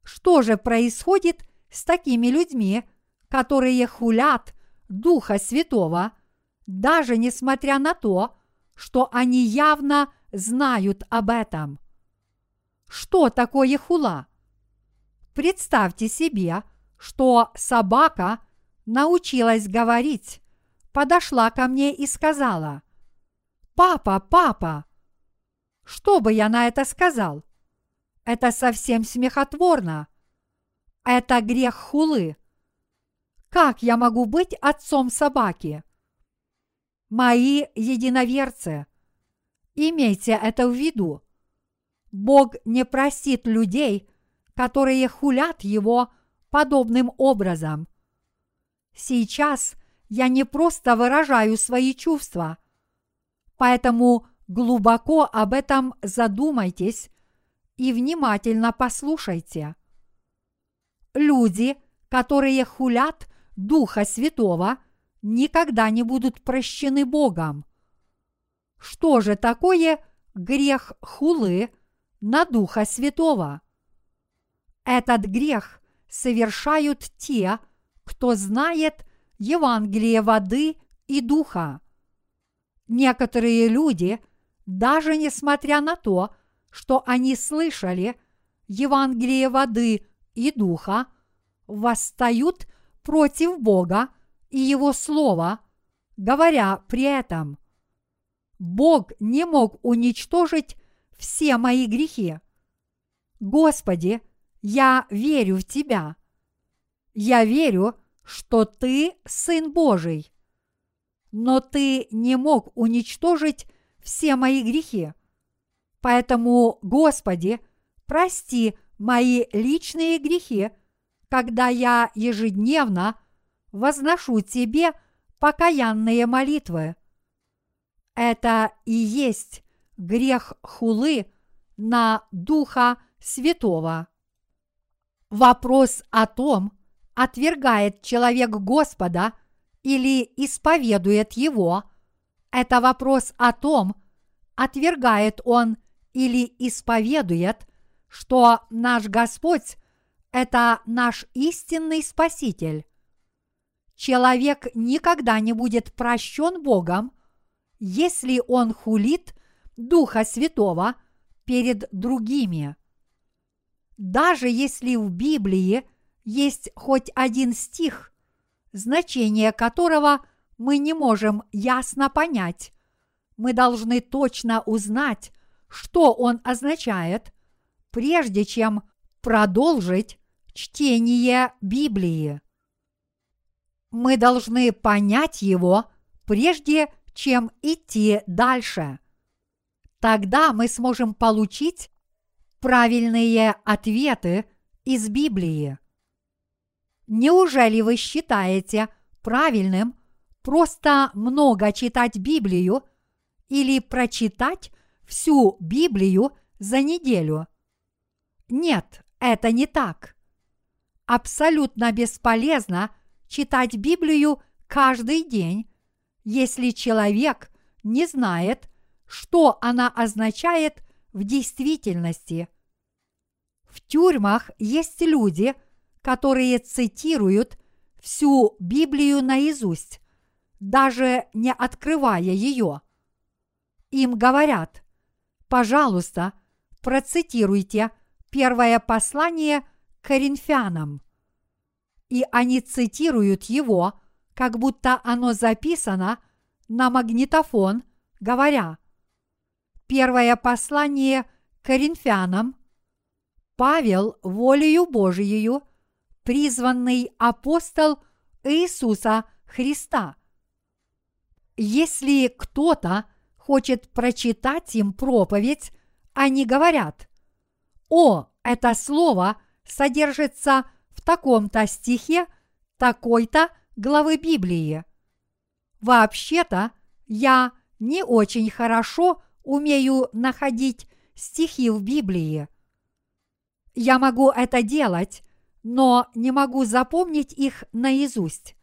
Что же происходит с такими людьми, которые хулят Духа Святого, даже несмотря на то, что они явно знают об этом? Что такое хула? Представьте себе, что собака научилась говорить, подошла ко мне и сказала, «Папа, папа!» Что бы я на это сказал? Это совсем смехотворно. Это грех хулы. Как я могу быть отцом собаки? Мои единоверцы, имейте это в виду. Бог не простит людей, которые хулят Его подобным образом. Сейчас я не просто выражаю свои чувства, поэтому глубоко об этом задумайтесь и внимательно послушайте. Люди, которые хулят Духа Святого, никогда не будут прощены Богом. Что же такое грех хулы на Духа Святого? Этот грех совершают те, кто знает Евангелие воды и духа. Некоторые люди, даже несмотря на то, что они слышали Евангелие воды и духа, восстают против Бога и Его Слова, говоря при этом, Бог не мог уничтожить все мои грехи. Господи, я верю в Тебя. Я верю, что Ты Сын Божий. Но Ты не мог уничтожить все мои грехи. Поэтому, Господи, прости мои личные грехи, когда я ежедневно возношу Тебе покаянные молитвы. Это и есть грех хулы на Духа Святого. Вопрос о том, отвергает человек Господа или исповедует Его, это вопрос о том, отвергает он или исповедует, что наш Господь – это наш истинный Спаситель. Человек никогда не будет прощен Богом, если он хулит Духа Святого перед другими. Даже если в Библии есть хоть один стих, значение которого мы не можем ясно понять, мы должны точно узнать, что он означает, прежде чем продолжить чтение Библии. Мы должны понять его, прежде чем идти дальше. Тогда мы сможем получить правильные ответы из Библии. Неужели вы считаете правильным просто много читать Библию или прочитать всю Библию за неделю. Нет, это не так. Абсолютно бесполезно читать Библию каждый день, если человек не знает, что она означает в действительности. В тюрьмах есть люди, которые цитируют всю Библию наизусть, даже не открывая ее. Им говорят, пожалуйста, процитируйте первое послание Коринфянам. И они цитируют его, как будто оно записано на магнитофон, говоря, первое послание Коринфянам, Павел волею Божией, призванный апостол Иисуса Христа. Если кто-то хочет прочитать им проповедь, они говорят, «О, это слово содержится в таком-то стихе такой-то главы Библии». Вообще-то я не очень хорошо умею находить стихи в Библии. Я могу это делать, но не могу запомнить их наизусть.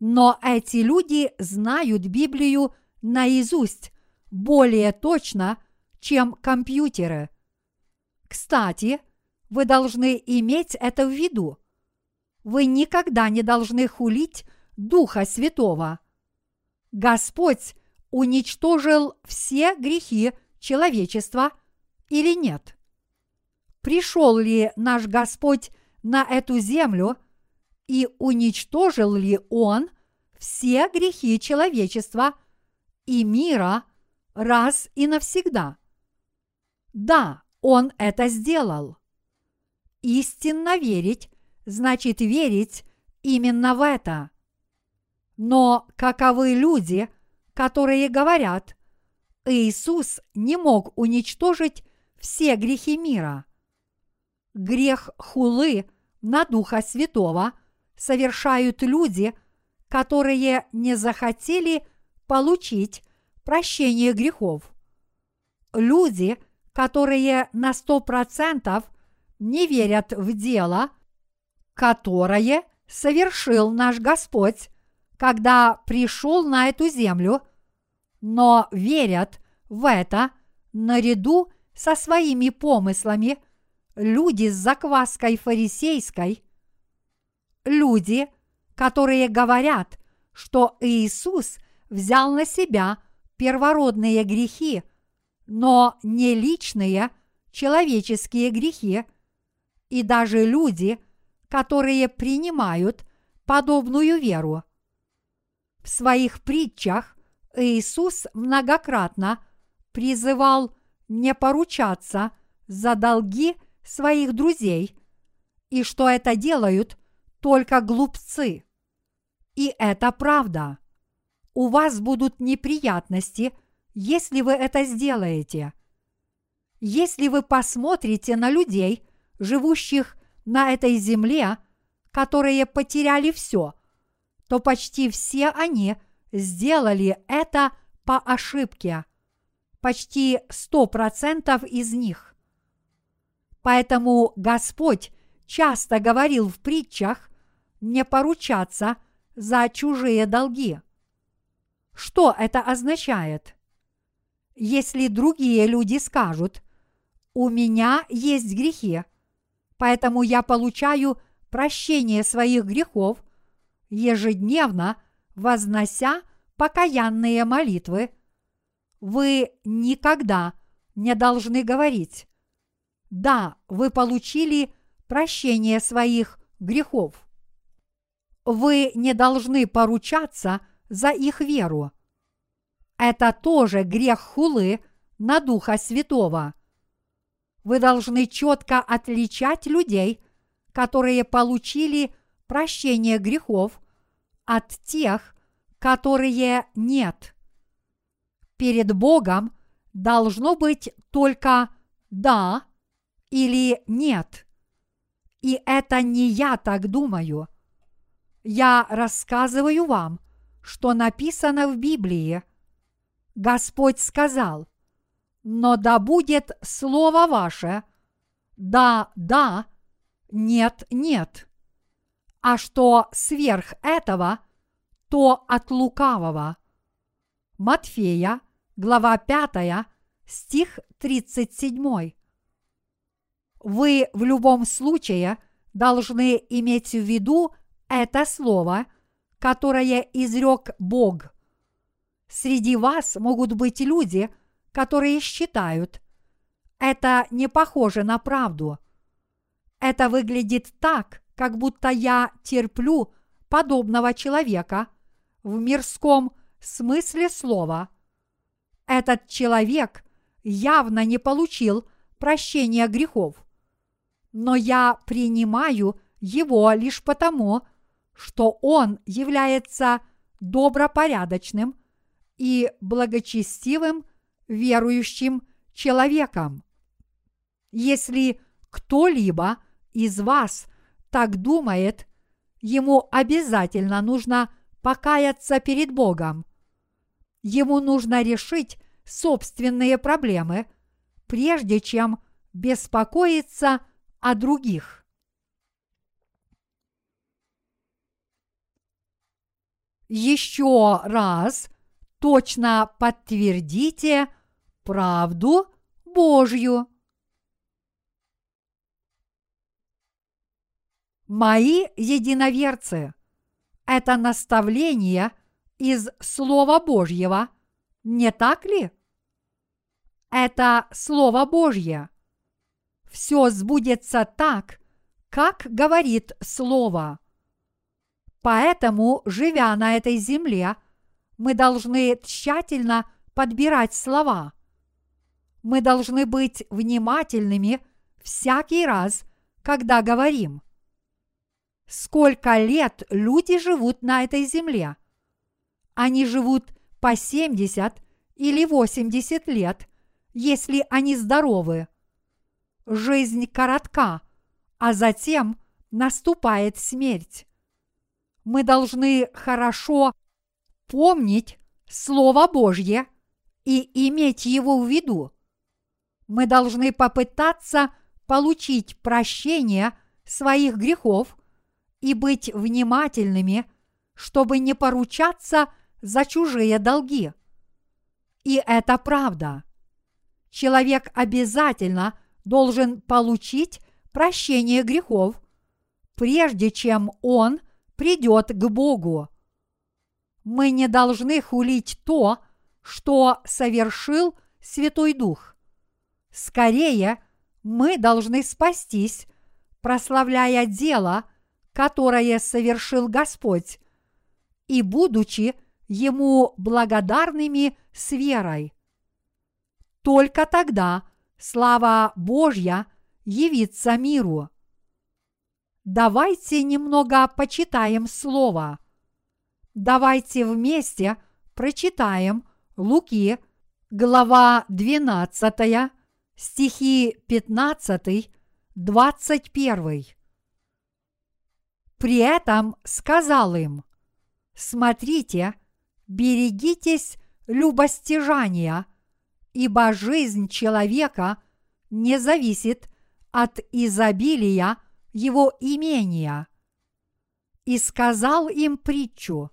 Но эти люди знают Библию наизусть более точно, чем компьютеры. Кстати, вы должны иметь это в виду. Вы никогда не должны хулить Духа Святого. Господь уничтожил все грехи человечества или нет? Пришел ли наш Господь на эту землю и уничтожил ли Он все грехи человечества и мира раз и навсегда? Да, Он это сделал. Истинно верить значит верить именно в это. Но каковы люди, которые говорят, Иисус не мог уничтожить все грехи мира. Грех хулы на Духа Святого совершают люди, которые не захотели получить прощение грехов. Люди, которые на сто процентов не верят в дело, которое совершил наш Господь когда пришел на эту землю, но верят в это наряду со своими помыслами люди с закваской фарисейской, люди, которые говорят, что Иисус взял на себя первородные грехи, но не личные человеческие грехи, и даже люди, которые принимают подобную веру. В своих притчах Иисус многократно призывал не поручаться за долги своих друзей, и что это делают только глупцы. И это правда. У вас будут неприятности, если вы это сделаете. Если вы посмотрите на людей, живущих на этой земле, которые потеряли все – то почти все они сделали это по ошибке. Почти сто процентов из них. Поэтому Господь часто говорил в притчах не поручаться за чужие долги. Что это означает? Если другие люди скажут, у меня есть грехи, поэтому я получаю прощение своих грехов – ежедневно вознося покаянные молитвы, вы никогда не должны говорить «Да, вы получили прощение своих грехов». Вы не должны поручаться за их веру. Это тоже грех хулы на Духа Святого. Вы должны четко отличать людей, которые получили прощение грехов от тех, которые нет. Перед Богом должно быть только «да» или «нет». И это не я так думаю. Я рассказываю вам, что написано в Библии. Господь сказал, но да будет слово ваше, да, да, нет, нет. А что сверх этого, то от лукавого. Матфея, глава 5, стих 37. Вы в любом случае должны иметь в виду это слово, которое изрек Бог. Среди вас могут быть люди, которые считают, это не похоже на правду. Это выглядит так, как будто я терплю подобного человека в мирском смысле слова. Этот человек явно не получил прощения грехов но я принимаю его лишь потому, что он является добропорядочным и благочестивым верующим человеком. Если кто-либо из вас так думает, ему обязательно нужно покаяться перед Богом. Ему нужно решить собственные проблемы, прежде чем беспокоиться о других. Еще раз точно подтвердите правду Божью. Мои единоверцы, это наставление из Слова Божьего, не так ли? Это Слово Божье все сбудется так, как говорит Слово. Поэтому, живя на этой земле, мы должны тщательно подбирать слова. Мы должны быть внимательными всякий раз, когда говорим. Сколько лет люди живут на этой земле? Они живут по 70 или 80 лет, если они здоровы жизнь коротка, а затем наступает смерть. Мы должны хорошо помнить Слово Божье и иметь его в виду. Мы должны попытаться получить прощение своих грехов и быть внимательными, чтобы не поручаться за чужие долги. И это правда. Человек обязательно должен получить прощение грехов, прежде чем он придет к Богу. Мы не должны хулить то, что совершил Святой Дух. Скорее, мы должны спастись, прославляя дело, которое совершил Господь, и будучи Ему благодарными с верой. Только тогда слава Божья явится миру. Давайте немного почитаем Слово. Давайте вместе прочитаем Луки, глава 12, стихи 15, 21. При этом сказал им, смотрите, берегитесь любостяжания – ибо жизнь человека не зависит от изобилия его имения. И сказал им притчу.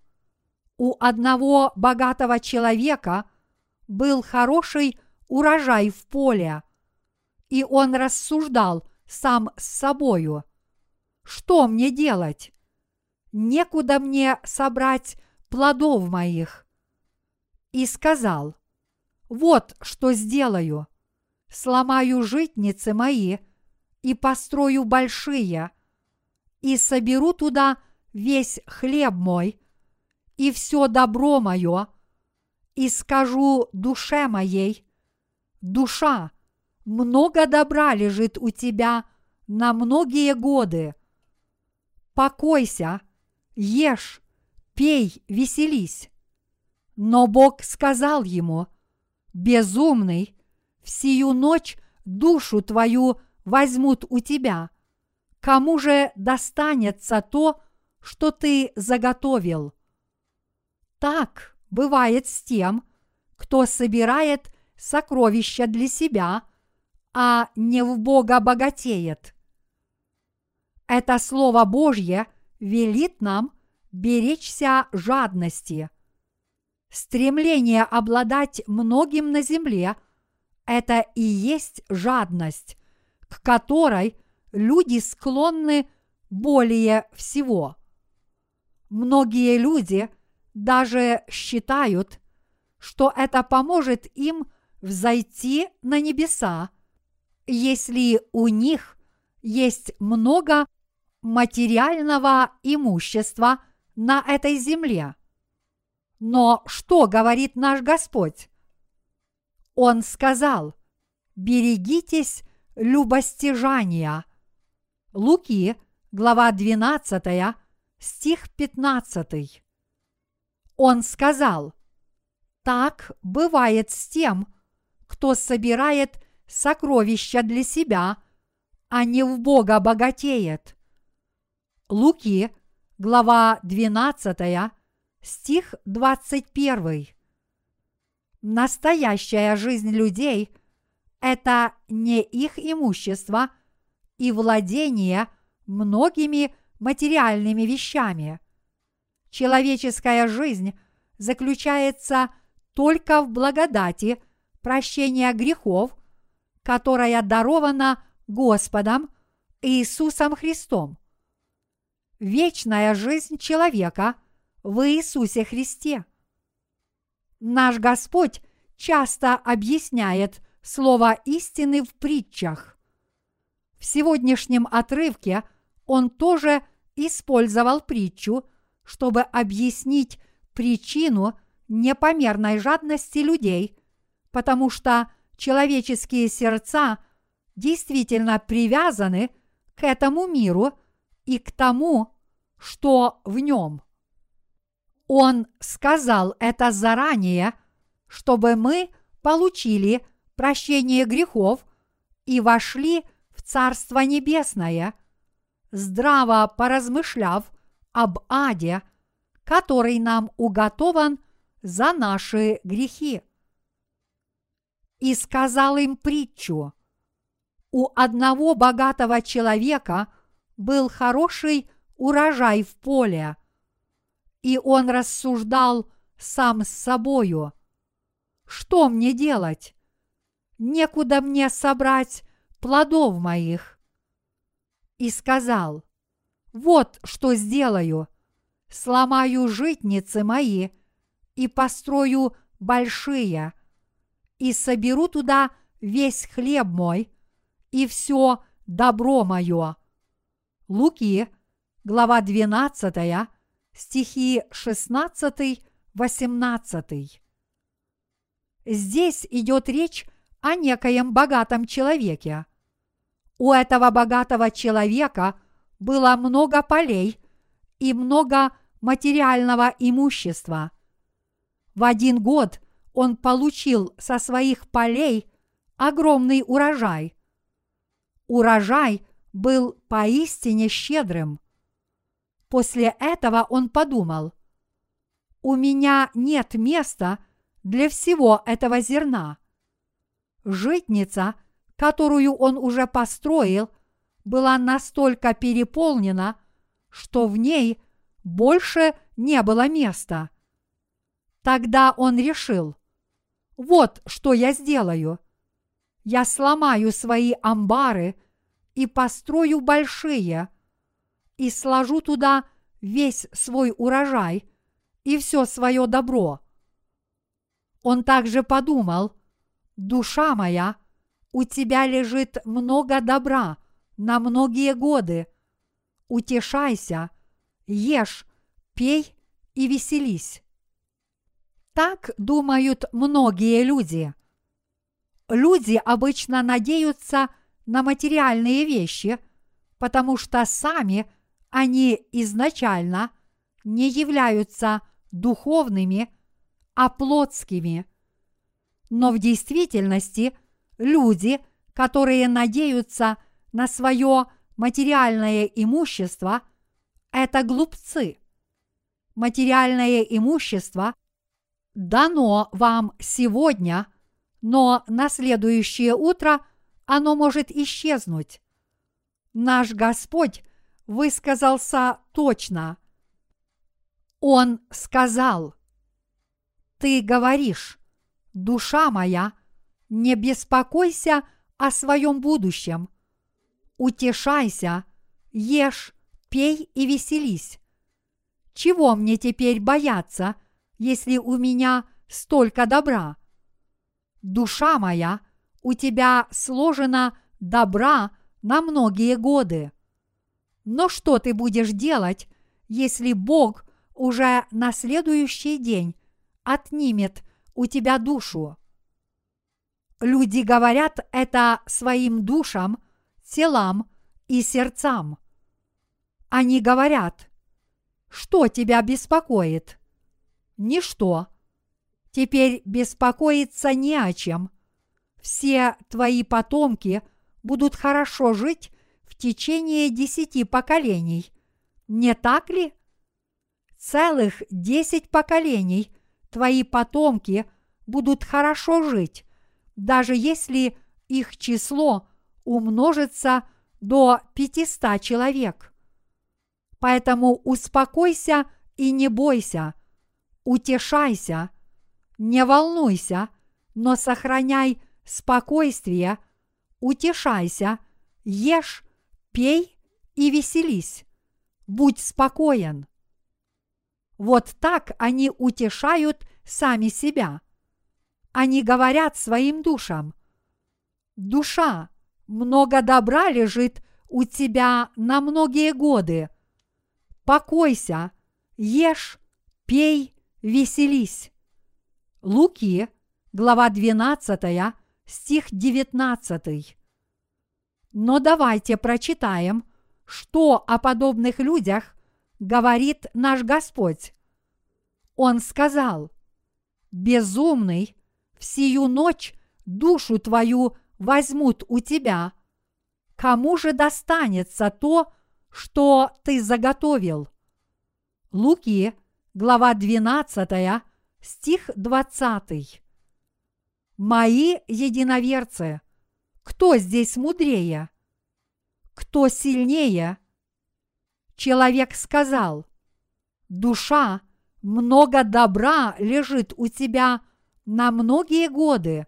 У одного богатого человека был хороший урожай в поле, и он рассуждал сам с собою. Что мне делать? Некуда мне собрать плодов моих. И сказал, вот что сделаю. Сломаю житницы мои и построю большие, и соберу туда весь хлеб мой и все добро мое, и скажу душе моей, душа, много добра лежит у тебя на многие годы. Покойся, ешь, пей, веселись. Но Бог сказал ему – безумный, в сию ночь душу твою возьмут у тебя. Кому же достанется то, что ты заготовил? Так бывает с тем, кто собирает сокровища для себя, а не в Бога богатеет. Это Слово Божье велит нам беречься жадности. Стремление обладать многим на земле – это и есть жадность, к которой люди склонны более всего. Многие люди даже считают, что это поможет им взойти на небеса, если у них есть много материального имущества на этой земле. Но что говорит наш Господь? Он сказал, берегитесь любостяжания. Луки, глава 12, стих 15. Он сказал, так бывает с тем, кто собирает сокровища для себя, а не в Бога богатеет. Луки, глава 12, стих 21. Настоящая жизнь людей – это не их имущество и владение многими материальными вещами. Человеческая жизнь заключается только в благодати прощения грехов, которая дарована Господом Иисусом Христом. Вечная жизнь человека в Иисусе Христе. Наш Господь часто объясняет слово истины в притчах. В сегодняшнем отрывке он тоже использовал притчу, чтобы объяснить причину непомерной жадности людей, потому что человеческие сердца действительно привязаны к этому миру и к тому, что в нем. Он сказал это заранее, чтобы мы получили прощение грехов и вошли в Царство Небесное, здраво поразмышляв об аде, который нам уготован за наши грехи. И сказал им притчу. У одного богатого человека был хороший урожай в поле, и он рассуждал сам с собою. Что мне делать? Некуда мне собрать плодов моих. И сказал, вот что сделаю. Сломаю житницы мои и построю большие, и соберу туда весь хлеб мой и все добро мое. Луки, глава 12, стихи 16-18. Здесь идет речь о некоем богатом человеке. У этого богатого человека было много полей и много материального имущества. В один год он получил со своих полей огромный урожай. Урожай был поистине щедрым. После этого он подумал, у меня нет места для всего этого зерна. Житница, которую он уже построил, была настолько переполнена, что в ней больше не было места. Тогда он решил, вот что я сделаю. Я сломаю свои амбары и построю большие, и сложу туда весь свой урожай и все свое добро. Он также подумал, душа моя, у тебя лежит много добра на многие годы. Утешайся, ешь, пей и веселись. Так думают многие люди. Люди обычно надеются на материальные вещи, потому что сами они изначально не являются духовными, а плотскими. Но в действительности люди, которые надеются на свое материальное имущество, это глупцы. Материальное имущество дано вам сегодня, но на следующее утро оно может исчезнуть. Наш Господь высказался точно. Он сказал, «Ты говоришь, душа моя, не беспокойся о своем будущем, утешайся, ешь, пей и веселись. Чего мне теперь бояться, если у меня столько добра? Душа моя, у тебя сложено добра на многие годы. Но что ты будешь делать, если Бог уже на следующий день отнимет у тебя душу? Люди говорят это своим душам, телам и сердцам. Они говорят, что тебя беспокоит? Ничто. Теперь беспокоиться не о чем. Все твои потомки будут хорошо жить течение десяти поколений. Не так ли? Целых десять поколений твои потомки будут хорошо жить, даже если их число умножится до пятиста человек. Поэтому успокойся и не бойся, утешайся, не волнуйся, но сохраняй спокойствие, утешайся, ешь, пей и веселись. Будь спокоен. Вот так они утешают сами себя. Они говорят своим душам, «Душа, много добра лежит у тебя на многие годы. Покойся, ешь, пей, веселись». Луки, глава 12, стих 19. Но давайте прочитаем, что о подобных людях говорит наш Господь. Он сказал, «Безумный, в сию ночь душу твою возьмут у тебя. Кому же достанется то, что ты заготовил?» Луки, глава 12, стих 20. «Мои единоверцы, кто здесь мудрее? Кто сильнее?» Человек сказал, «Душа, много добра лежит у тебя на многие годы.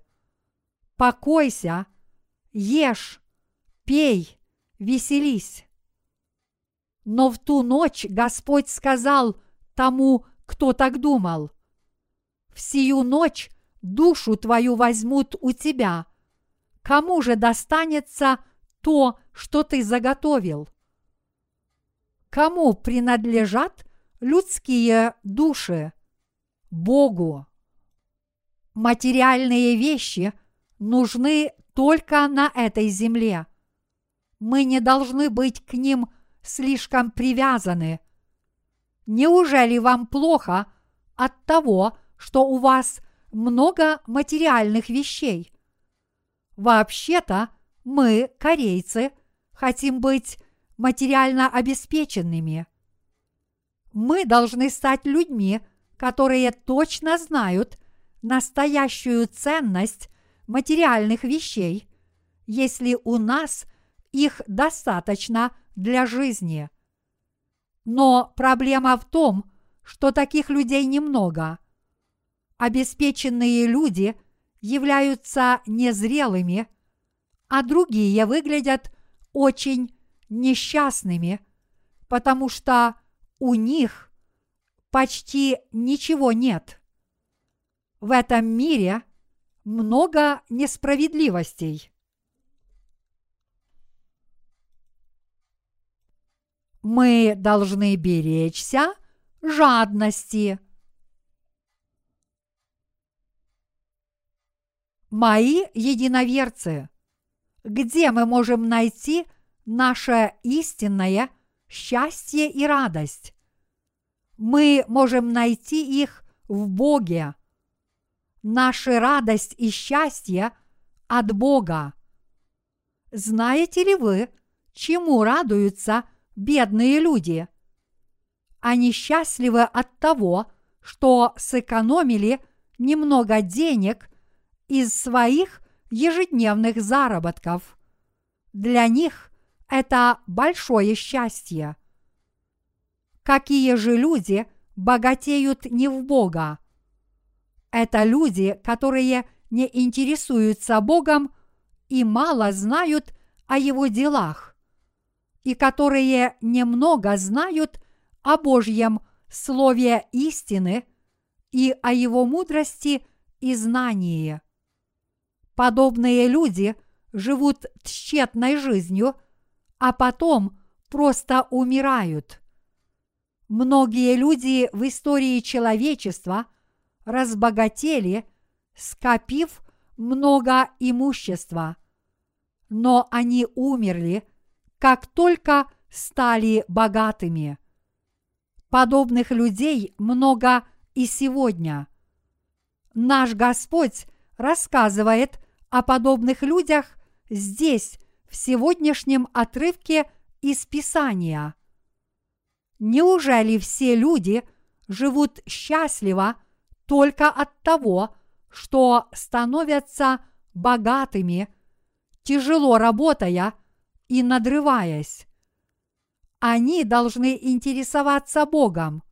Покойся, ешь, пей, веселись». Но в ту ночь Господь сказал тому, кто так думал, «В сию ночь душу твою возьмут у тебя. Кому же достанется то, что ты заготовил?» Кому принадлежат людские души? Богу. Материальные вещи нужны только на этой земле. Мы не должны быть к ним слишком привязаны. Неужели вам плохо от того, что у вас много материальных вещей? Вообще-то мы, корейцы, хотим быть материально обеспеченными. Мы должны стать людьми, которые точно знают настоящую ценность материальных вещей, если у нас их достаточно для жизни. Но проблема в том, что таких людей немного. Обеспеченные люди являются незрелыми, а другие выглядят очень несчастными, потому что у них почти ничего нет. В этом мире много несправедливостей. Мы должны беречься жадности. Мои единоверцы, где мы можем найти – наше истинное счастье и радость. Мы можем найти их в Боге. Наша радость и счастье от Бога. Знаете ли вы, чему радуются бедные люди? Они счастливы от того, что сэкономили немного денег из своих ежедневных заработков. Для них это большое счастье. Какие же люди богатеют не в Бога? Это люди, которые не интересуются Богом и мало знают о Его делах, и которые немного знают о Божьем Слове истины и о Его мудрости и знании. Подобные люди живут тщетной жизнью, а потом просто умирают. Многие люди в истории человечества разбогатели, скопив много имущества, но они умерли, как только стали богатыми. Подобных людей много и сегодня. Наш Господь рассказывает о подобных людях здесь, в сегодняшнем отрывке из Писания. Неужели все люди живут счастливо только от того, что становятся богатыми, тяжело работая и надрываясь? Они должны интересоваться Богом.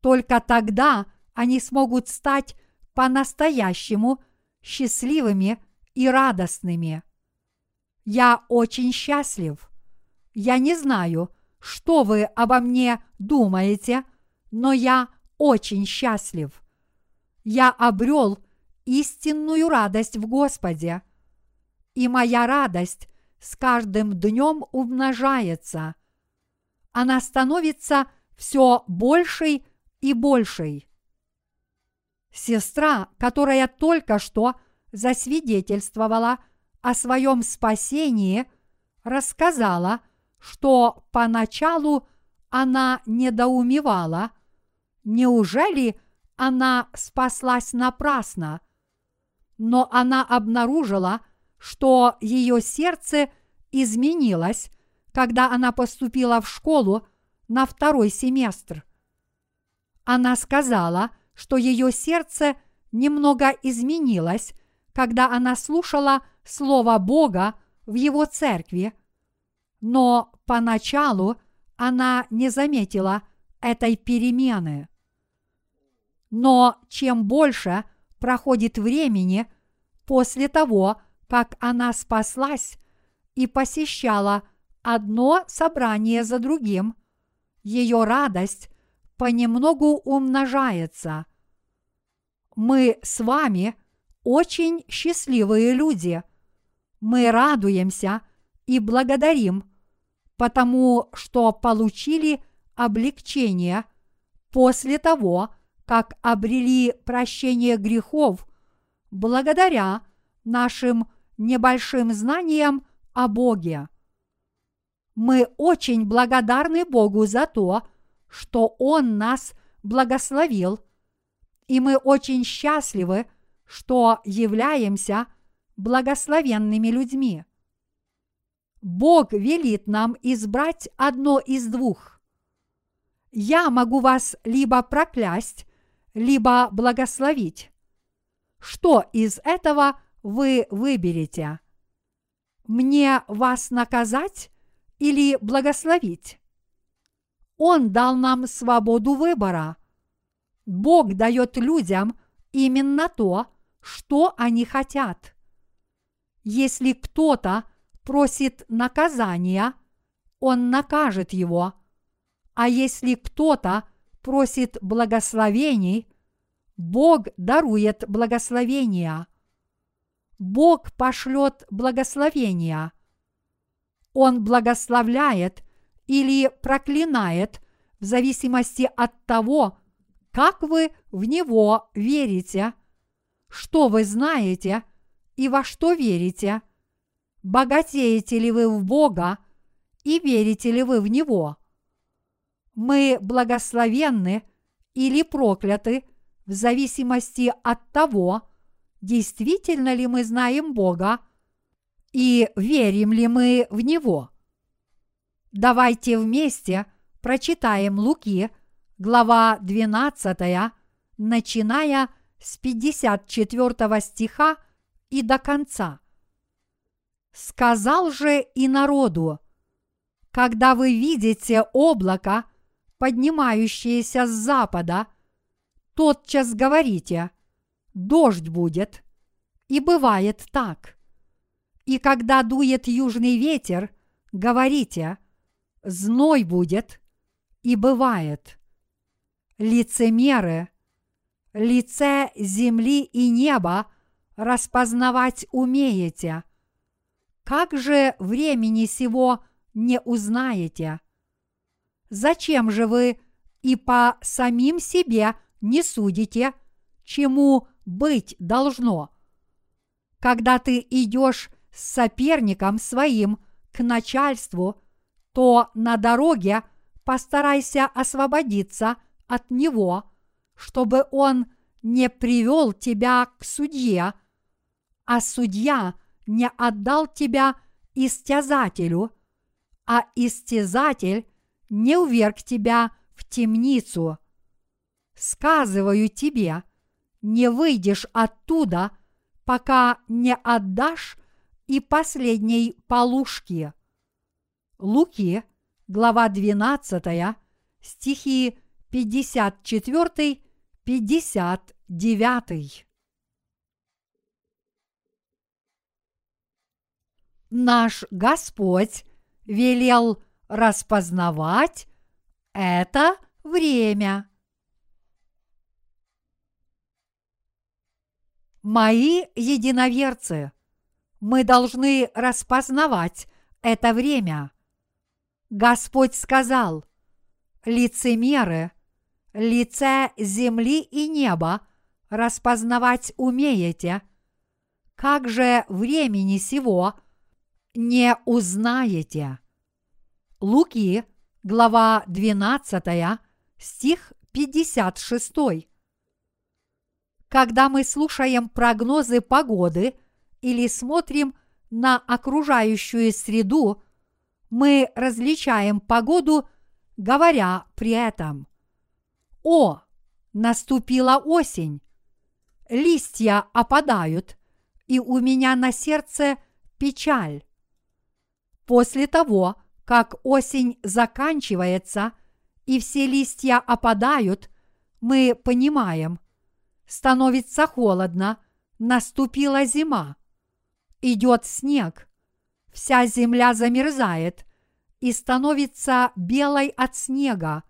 Только тогда они смогут стать по-настоящему счастливыми и радостными. Я очень счастлив. Я не знаю, что вы обо мне думаете, но я очень счастлив. Я обрел истинную радость в Господе, и моя радость с каждым днем умножается. Она становится все большей и большей. Сестра, которая только что засвидетельствовала о своем спасении, рассказала, что поначалу она недоумевала, неужели она спаслась напрасно, но она обнаружила, что ее сердце изменилось, когда она поступила в школу на второй семестр. Она сказала – что ее сердце немного изменилось, когда она слушала Слово Бога в его церкви, но поначалу она не заметила этой перемены. Но чем больше проходит времени после того, как она спаслась и посещала одно собрание за другим, ее радость понемногу умножается. Мы с вами очень счастливые люди. Мы радуемся и благодарим, потому что получили облегчение после того, как обрели прощение грехов благодаря нашим небольшим знаниям о Боге. Мы очень благодарны Богу за то, что Он нас благословил, и мы очень счастливы, что являемся благословенными людьми. Бог велит нам избрать одно из двух. Я могу вас либо проклясть, либо благословить. Что из этого вы выберете? Мне вас наказать или благословить? Он дал нам свободу выбора. Бог дает людям именно то, что они хотят. Если кто-то просит наказания, он накажет его. А если кто-то просит благословений, Бог дарует благословения. Бог пошлет благословения. Он благословляет или проклинает в зависимости от того, как вы в Него верите, что вы знаете и во что верите, богатеете ли вы в Бога и верите ли вы в Него. Мы благословенны или прокляты в зависимости от того, действительно ли мы знаем Бога и верим ли мы в Него. Давайте вместе прочитаем Луки, глава 12, начиная с 54 стиха и до конца. Сказал же и народу, когда вы видите облако, поднимающееся с запада, тотчас говорите, дождь будет, и бывает так. И когда дует южный ветер, говорите, зной будет, и бывает. Лицемеры, лице земли и неба распознавать умеете. Как же времени сего не узнаете? Зачем же вы и по самим себе не судите, чему быть должно? Когда ты идешь с соперником своим к начальству, то на дороге постарайся освободиться от него, чтобы он не привел тебя к судье, а судья не отдал тебя истязателю, а истязатель не уверг тебя в темницу. Сказываю тебе, не выйдешь оттуда, пока не отдашь и последней полушки. Луки, глава 12, стихи 54-59. Наш Господь велел распознавать это время. Мои единоверцы, мы должны распознавать это время. Господь сказал, лицемеры, лице земли и неба распознавать умеете, как же времени сего не узнаете. Луки, глава 12, стих 56. Когда мы слушаем прогнозы погоды или смотрим на окружающую среду, мы различаем погоду, говоря при этом «О, наступила осень! Листья опадают, и у меня на сердце печаль». После того, как осень заканчивается и все листья опадают, мы понимаем, становится холодно, наступила зима, идет снег, вся земля замерзает и становится белой от снега,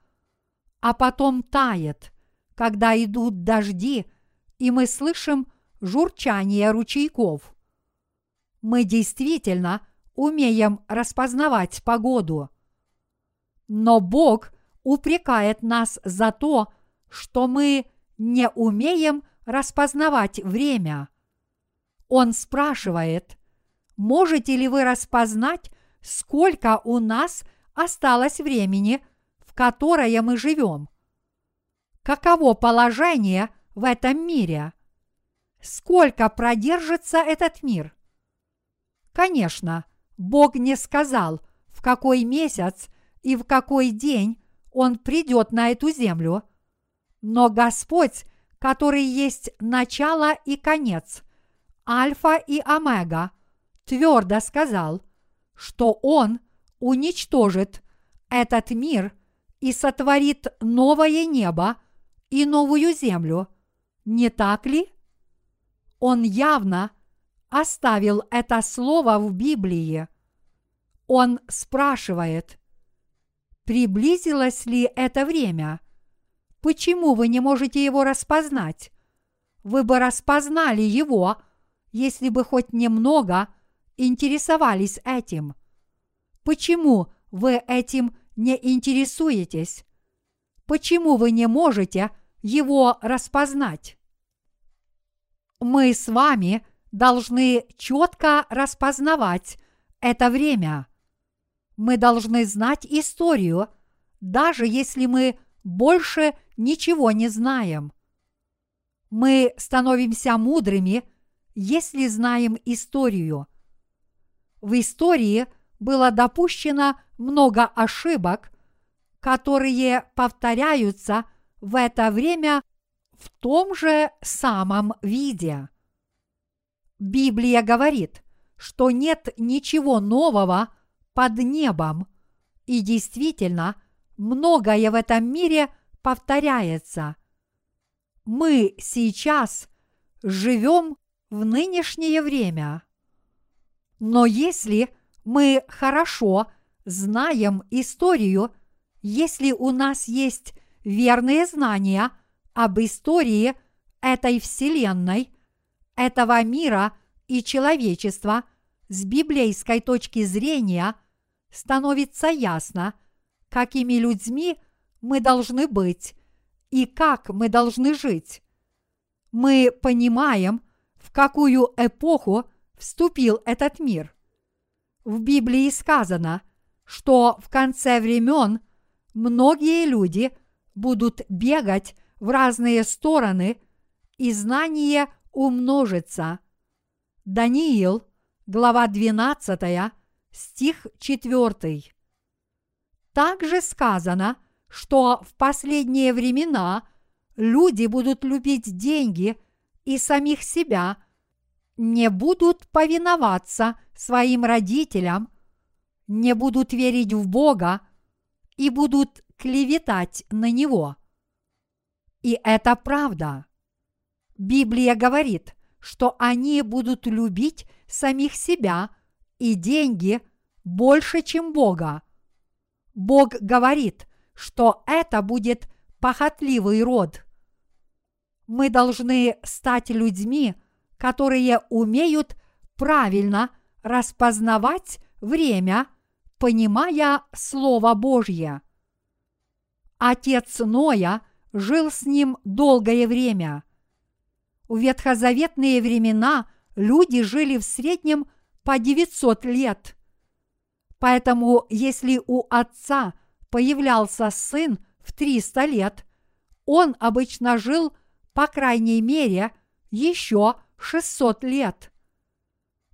а потом тает, когда идут дожди, и мы слышим журчание ручейков. Мы действительно – умеем распознавать погоду. Но Бог упрекает нас за то, что мы не умеем распознавать время. Он спрашивает, можете ли вы распознать, сколько у нас осталось времени, в которое мы живем? Каково положение в этом мире? Сколько продержится этот мир? Конечно, Бог не сказал, в какой месяц и в какой день Он придет на эту землю, но Господь, который есть начало и конец, альфа и омега, твердо сказал, что Он уничтожит этот мир и сотворит новое небо и новую землю. Не так ли? Он явно оставил это слово в Библии. Он спрашивает, приблизилось ли это время? Почему вы не можете его распознать? Вы бы распознали его, если бы хоть немного интересовались этим. Почему вы этим не интересуетесь? Почему вы не можете его распознать? Мы с вами должны четко распознавать это время. Мы должны знать историю, даже если мы больше ничего не знаем. Мы становимся мудрыми, если знаем историю. В истории было допущено много ошибок, которые повторяются в это время в том же самом виде. Библия говорит, что нет ничего нового под небом, и действительно, многое в этом мире повторяется. Мы сейчас живем в нынешнее время. Но если мы хорошо знаем историю, если у нас есть верные знания об истории этой Вселенной, этого мира и человечества с библейской точки зрения, становится ясно, какими людьми мы должны быть и как мы должны жить. Мы понимаем, в какую эпоху вступил этот мир. В Библии сказано, что в конце времен многие люди будут бегать в разные стороны, и знание умножится. Даниил, глава 12, стих 4. Также сказано, что в последние времена люди будут любить деньги и самих себя, не будут повиноваться своим родителям, не будут верить в Бога и будут клеветать на Него. И это правда. Библия говорит, что они будут любить самих себя и деньги больше, чем Бога. Бог говорит, что это будет похотливый род. Мы должны стать людьми, которые умеют правильно распознавать время, понимая Слово Божье. Отец Ноя жил с ним долгое время. В ветхозаветные времена люди жили в среднем по 900 лет. Поэтому, если у отца появлялся сын в 300 лет, он обычно жил, по крайней мере, еще 600 лет.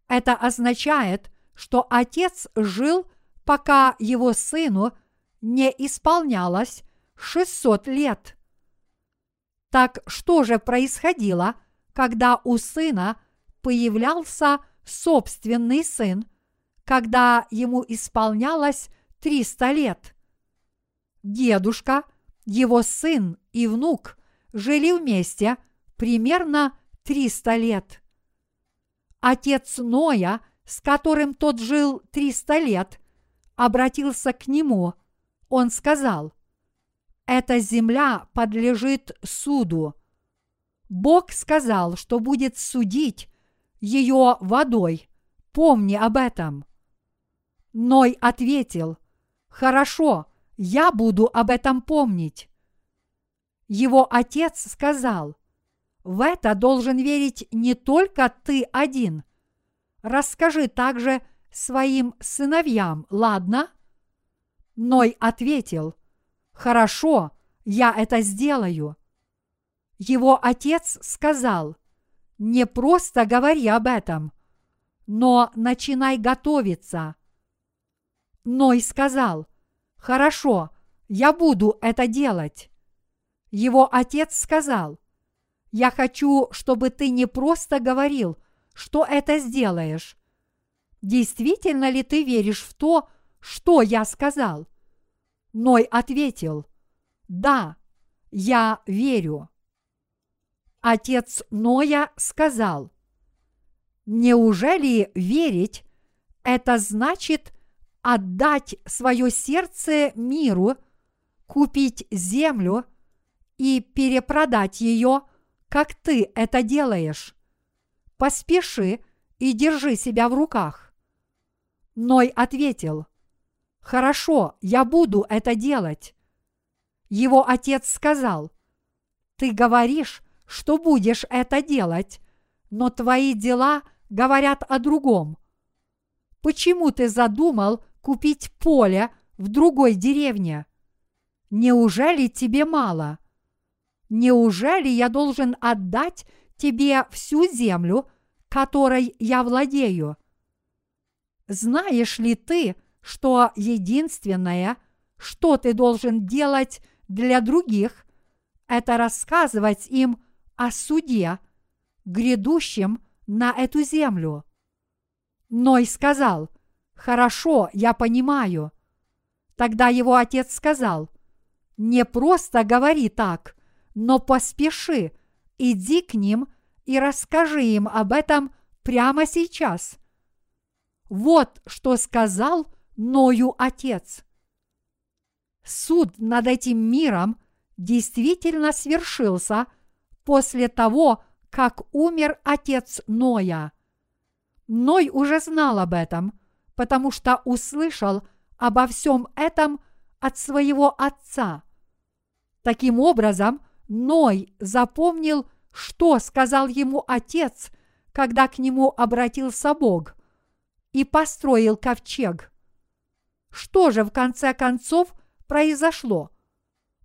Это означает, что отец жил, пока его сыну не исполнялось 600 лет. Так что же происходило, когда у сына появлялся собственный сын, когда ему исполнялось 300 лет? Дедушка, его сын и внук жили вместе примерно 300 лет. Отец Ноя, с которым тот жил 300 лет, обратился к нему. Он сказал, «Эта земля подлежит суду. Бог сказал, что будет судить ее водой. Помни об этом». Ной ответил, «Хорошо, я буду об этом помнить». Его отец сказал, в это должен верить не только ты один. Расскажи также своим сыновьям, ладно? Ной ответил, хорошо, я это сделаю. Его отец сказал, не просто говори об этом, но начинай готовиться. Ной сказал, хорошо, я буду это делать. Его отец сказал, я хочу, чтобы ты не просто говорил, что это сделаешь. Действительно ли ты веришь в то, что я сказал? Ной ответил, да, я верю. Отец Ноя сказал, неужели верить – это значит отдать свое сердце миру, купить землю и перепродать ее – как ты это делаешь. Поспеши и держи себя в руках. Ной ответил, Хорошо, я буду это делать. Его отец сказал, Ты говоришь, что будешь это делать, но твои дела говорят о другом. Почему ты задумал купить поле в другой деревне? Неужели тебе мало? Неужели я должен отдать тебе всю землю, которой я владею? Знаешь ли ты, что единственное, что ты должен делать для других, это рассказывать им о суде, грядущем на эту землю. Ной сказал, «Хорошо, я понимаю». Тогда его отец сказал, «Не просто говори так, но поспеши, иди к ним и расскажи им об этом прямо сейчас». Вот что сказал Ною отец. Суд над этим миром действительно свершился после того, как умер отец Ноя. Ной уже знал об этом, потому что услышал обо всем этом от своего отца. Таким образом, Ной запомнил, что сказал ему отец, когда к нему обратился Бог, и построил ковчег. Что же в конце концов произошло?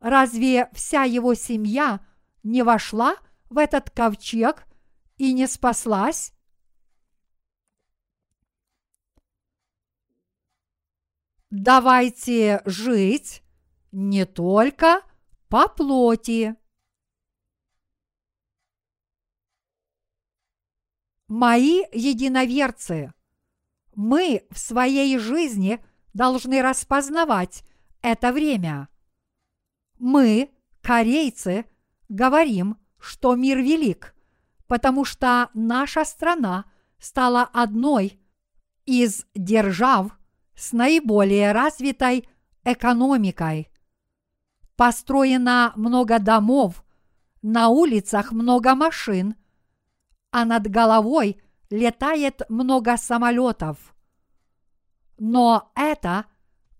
Разве вся его семья не вошла в этот ковчег и не спаслась? Давайте жить не только по плоти. Мои единоверцы, мы в своей жизни должны распознавать это время. Мы, корейцы, говорим, что мир велик, потому что наша страна стала одной из держав с наиболее развитой экономикой. Построено много домов, на улицах много машин, а над головой летает много самолетов. Но это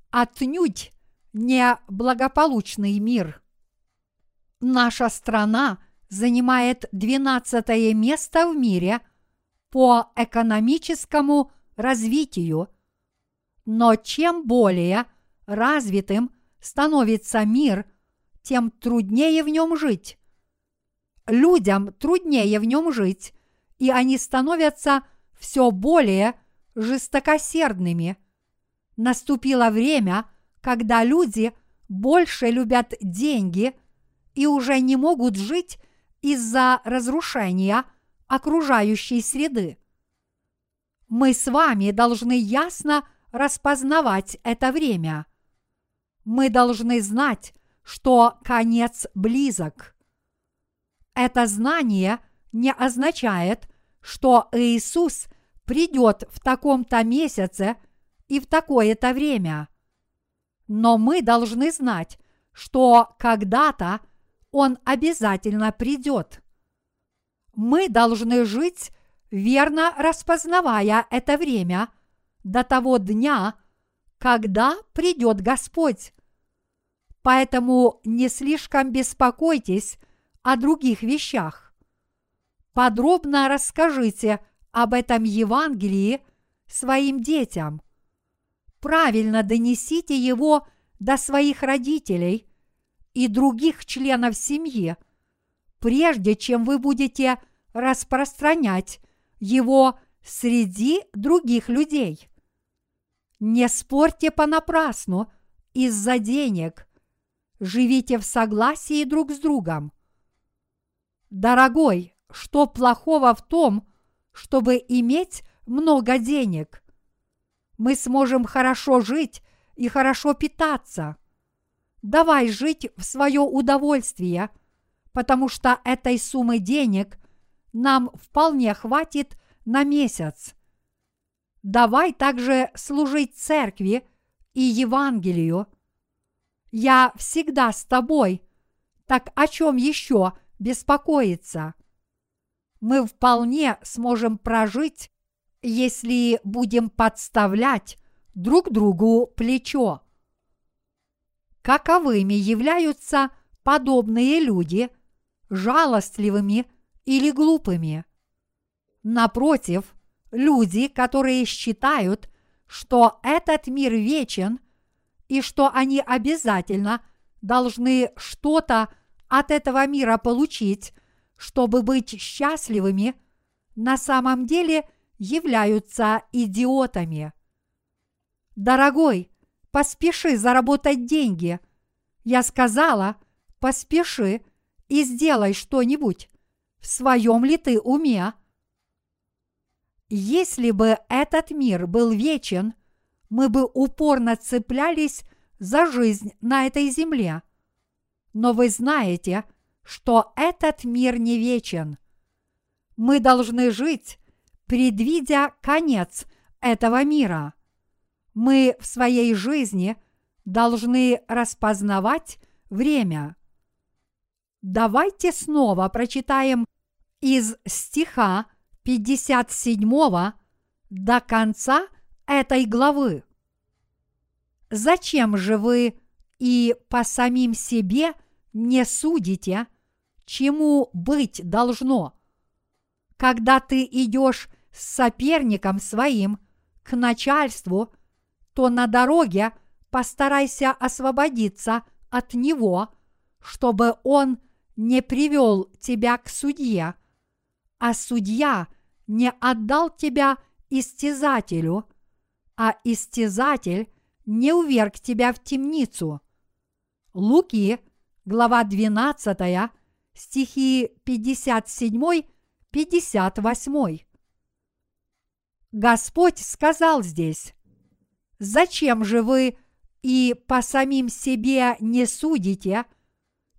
отнюдь не благополучный мир. Наша страна занимает 12 место в мире по экономическому развитию, но чем более развитым становится мир, тем труднее в нем жить. Людям труднее в нем жить, и они становятся все более жестокосердными. Наступило время, когда люди больше любят деньги и уже не могут жить из-за разрушения окружающей среды. Мы с вами должны ясно распознавать это время. Мы должны знать, что конец близок. Это знание не означает, что Иисус придет в таком-то месяце и в такое-то время. Но мы должны знать, что когда-то Он обязательно придет. Мы должны жить, верно распознавая это время до того дня, когда придет Господь. Поэтому не слишком беспокойтесь о других вещах. Подробно расскажите об этом Евангелии своим детям. Правильно донесите его до своих родителей и других членов семьи, прежде чем вы будете распространять его среди других людей. Не спорьте понапрасну из-за денег. Живите в согласии друг с другом. Дорогой, что плохого в том, чтобы иметь много денег? Мы сможем хорошо жить и хорошо питаться. Давай жить в свое удовольствие, потому что этой суммы денег нам вполне хватит на месяц. Давай также служить церкви и Евангелию. Я всегда с тобой, так о чем еще беспокоиться? Мы вполне сможем прожить, если будем подставлять друг другу плечо. Каковыми являются подобные люди, жалостливыми или глупыми? Напротив, люди, которые считают, что этот мир вечен и что они обязательно должны что-то от этого мира получить, чтобы быть счастливыми, на самом деле являются идиотами. Дорогой, поспеши заработать деньги. Я сказала, поспеши и сделай что-нибудь. В своем ли ты уме? Если бы этот мир был вечен, мы бы упорно цеплялись за жизнь на этой земле. Но вы знаете, что этот мир не вечен. Мы должны жить, предвидя конец этого мира. Мы в своей жизни должны распознавать время. Давайте снова прочитаем из стиха 57 до конца этой главы. Зачем же вы и по самим себе не судите, чему быть должно? Когда ты идешь с соперником своим к начальству, то на дороге постарайся освободиться от него, чтобы он не привел тебя к судье, а судья не отдал тебя истязателю, а истязатель не уверг тебя в темницу. Луки, глава 12, стихи 57-58. Господь сказал здесь, «Зачем же вы и по самим себе не судите,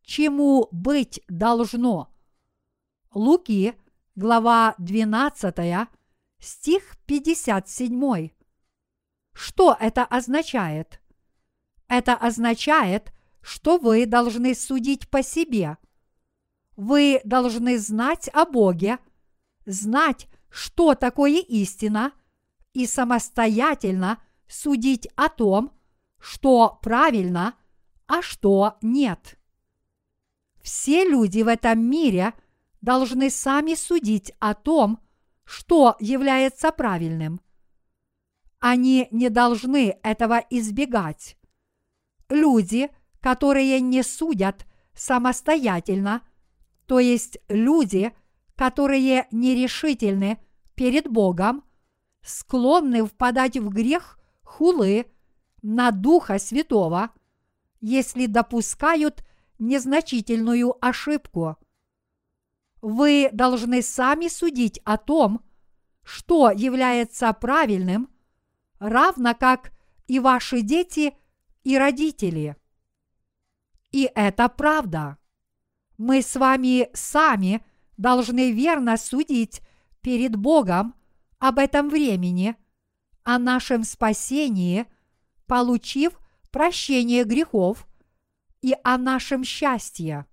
чему быть должно?» Луки, глава 12, стих 57. Что это означает? Это означает, что вы должны судить по себе. Вы должны знать о Боге, знать, что такое истина, и самостоятельно судить о том, что правильно, а что нет. Все люди в этом мире должны сами судить о том, что является правильным. Они не должны этого избегать. Люди, которые не судят самостоятельно, то есть люди, которые нерешительны перед Богом, склонны впадать в грех хулы на Духа Святого, если допускают незначительную ошибку. Вы должны сами судить о том, что является правильным, равно как и ваши дети и родители. И это правда. Мы с вами сами должны верно судить перед Богом об этом времени, о нашем спасении, получив прощение грехов и о нашем счастье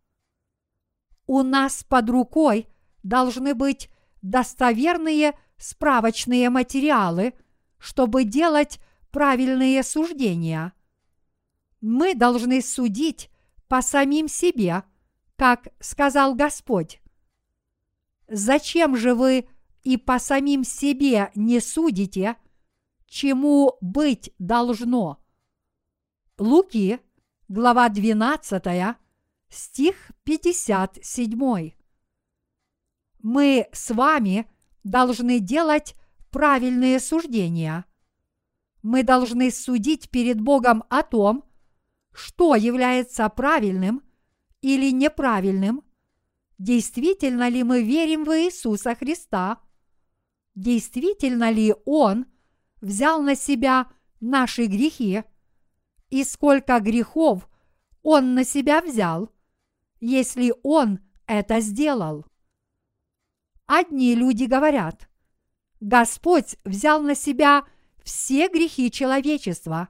у нас под рукой должны быть достоверные справочные материалы, чтобы делать правильные суждения. Мы должны судить по самим себе, как сказал Господь. Зачем же вы и по самим себе не судите, чему быть должно? Луки, глава 12, стих 57. Мы с вами должны делать правильные суждения. Мы должны судить перед Богом о том, что является правильным или неправильным, действительно ли мы верим в Иисуса Христа, действительно ли Он взял на себя наши грехи и сколько грехов Он на себя взял – если Он это сделал. Одни люди говорят, Господь взял на себя все грехи человечества,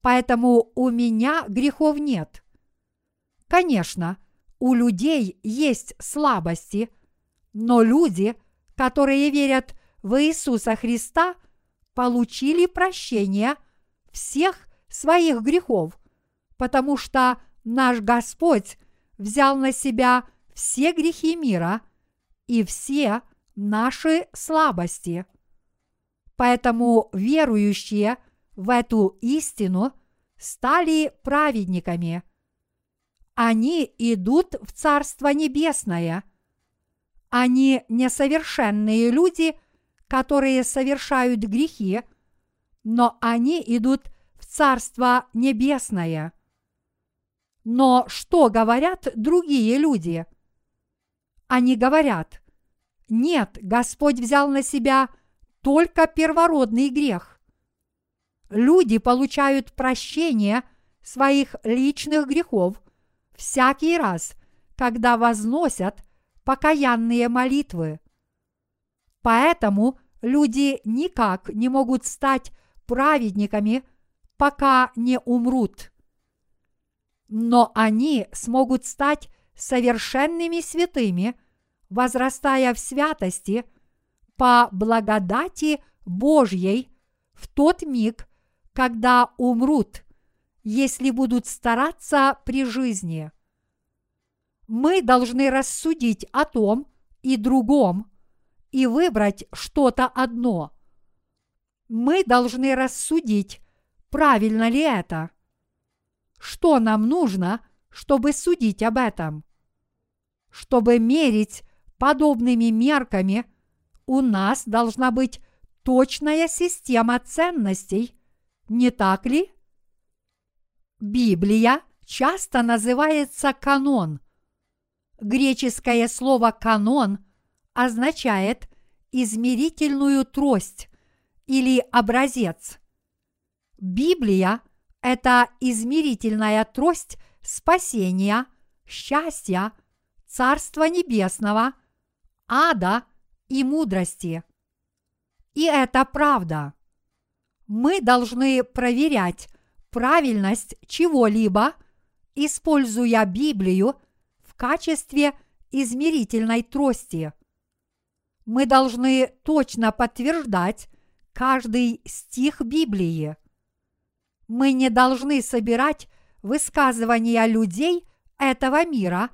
поэтому у меня грехов нет. Конечно, у людей есть слабости, но люди, которые верят в Иисуса Христа, получили прощение всех своих грехов, потому что наш Господь взял на себя все грехи мира и все наши слабости. Поэтому верующие в эту истину стали праведниками. Они идут в Царство Небесное. Они несовершенные люди, которые совершают грехи, но они идут в Царство Небесное. Но что говорят другие люди? Они говорят, нет, Господь взял на себя только первородный грех. Люди получают прощение своих личных грехов всякий раз, когда возносят покаянные молитвы. Поэтому люди никак не могут стать праведниками, пока не умрут. Но они смогут стать совершенными святыми, возрастая в святости по благодати Божьей в тот миг, когда умрут, если будут стараться при жизни. Мы должны рассудить о том и другом и выбрать что-то одно. Мы должны рассудить, правильно ли это. Что нам нужно, чтобы судить об этом? Чтобы мерить подобными мерками, у нас должна быть точная система ценностей, не так ли? Библия часто называется канон. Греческое слово канон означает измерительную трость или образец. Библия – это измерительная трость спасения, счастья, Царства Небесного, ада и мудрости. И это правда. Мы должны проверять правильность чего-либо, используя Библию в качестве измерительной трости. Мы должны точно подтверждать каждый стих Библии. Мы не должны собирать высказывания людей этого мира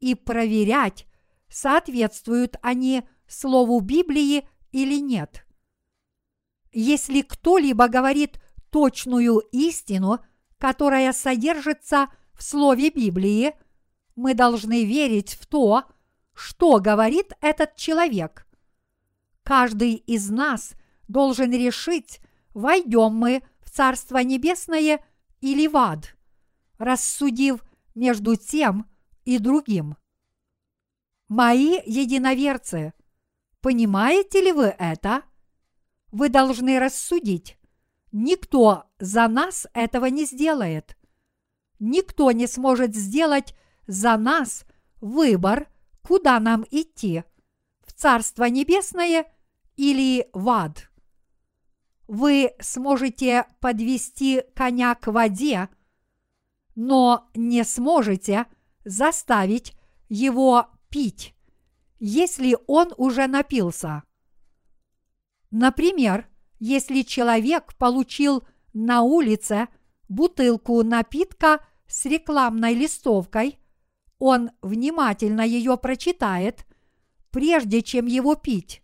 и проверять, соответствуют они Слову Библии или нет. Если кто-либо говорит точную истину, которая содержится в Слове Библии, мы должны верить в то, что говорит этот человек. Каждый из нас должен решить, войдем мы в Царство Небесное или в ад, рассудив между тем и другим. Мои единоверцы, понимаете ли вы это? Вы должны рассудить. Никто за нас этого не сделает. Никто не сможет сделать за нас выбор, куда нам идти – в Царство Небесное или в ад. Вы сможете подвести коня к воде, но не сможете заставить его пить, если он уже напился. Например, если человек получил на улице бутылку напитка с рекламной листовкой, он внимательно ее прочитает, прежде чем его пить.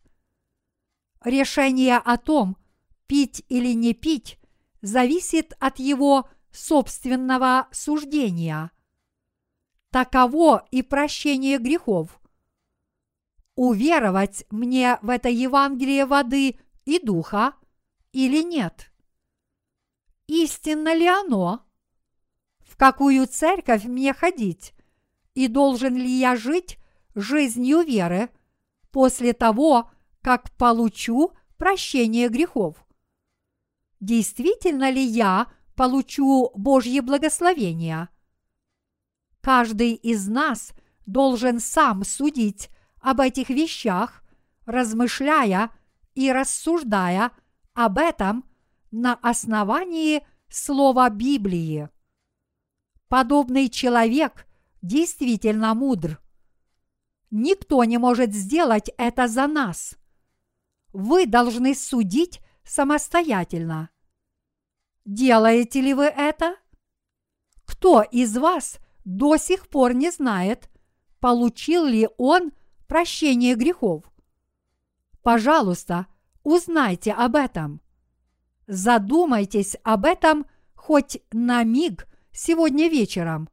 Решение о том, пить или не пить, зависит от его собственного суждения. Таково и прощение грехов. Уверовать мне в это Евангелие воды и духа или нет? Истинно ли оно? В какую церковь мне ходить? И должен ли я жить жизнью веры после того, как получу прощение грехов? Действительно ли я получу Божье благословение? Каждый из нас должен сам судить об этих вещах, размышляя и рассуждая об этом на основании слова Библии. Подобный человек действительно мудр. Никто не может сделать это за нас. Вы должны судить самостоятельно. Делаете ли вы это? Кто из вас до сих пор не знает, получил ли он прощение грехов? Пожалуйста, узнайте об этом. Задумайтесь об этом хоть на миг сегодня вечером.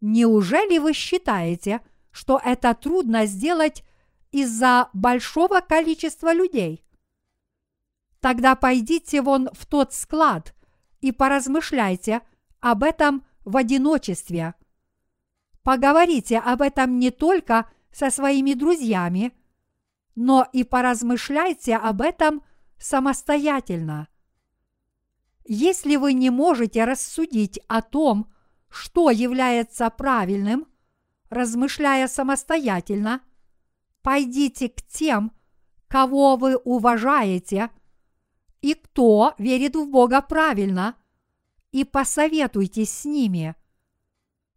Неужели вы считаете, что это трудно сделать из-за большого количества людей? Тогда пойдите вон в тот склад и поразмышляйте об этом в одиночестве. Поговорите об этом не только со своими друзьями, но и поразмышляйте об этом самостоятельно. Если вы не можете рассудить о том, что является правильным, размышляя самостоятельно, пойдите к тем, кого вы уважаете и кто верит в Бога правильно, и посоветуйтесь с ними.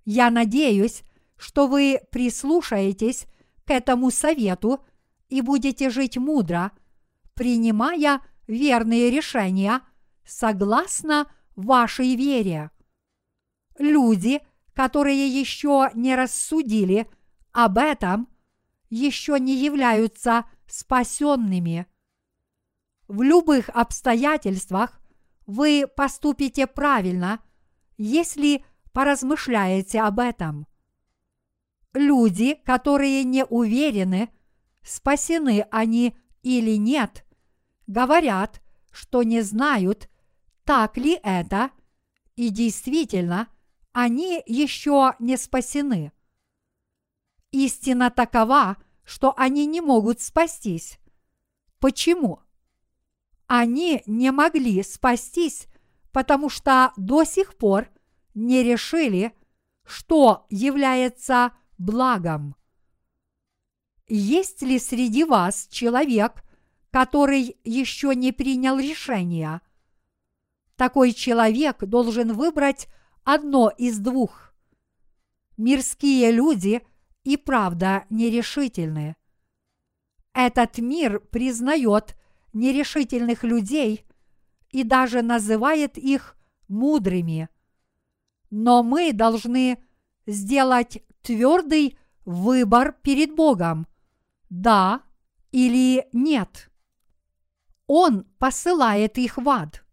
Я надеюсь, что вы прислушаетесь к этому совету и будете жить мудро, принимая верные решения согласно вашей вере. Люди, которые еще не рассудили об этом, еще не являются спасенными. В любых обстоятельствах вы поступите правильно, если поразмышляете об этом. Люди, которые не уверены, спасены они или нет, говорят, что не знают, так ли это, и действительно, они еще не спасены. Истина такова, что они не могут спастись. Почему? Они не могли спастись, потому что до сих пор не решили, что является благом. Есть ли среди вас человек, который еще не принял решения? Такой человек должен выбрать одно из двух. Мирские люди и правда нерешительны. Этот мир признает нерешительных людей и даже называет их мудрыми. Но мы должны сделать твердый выбор перед Богом – да или нет. Он посылает их в ад.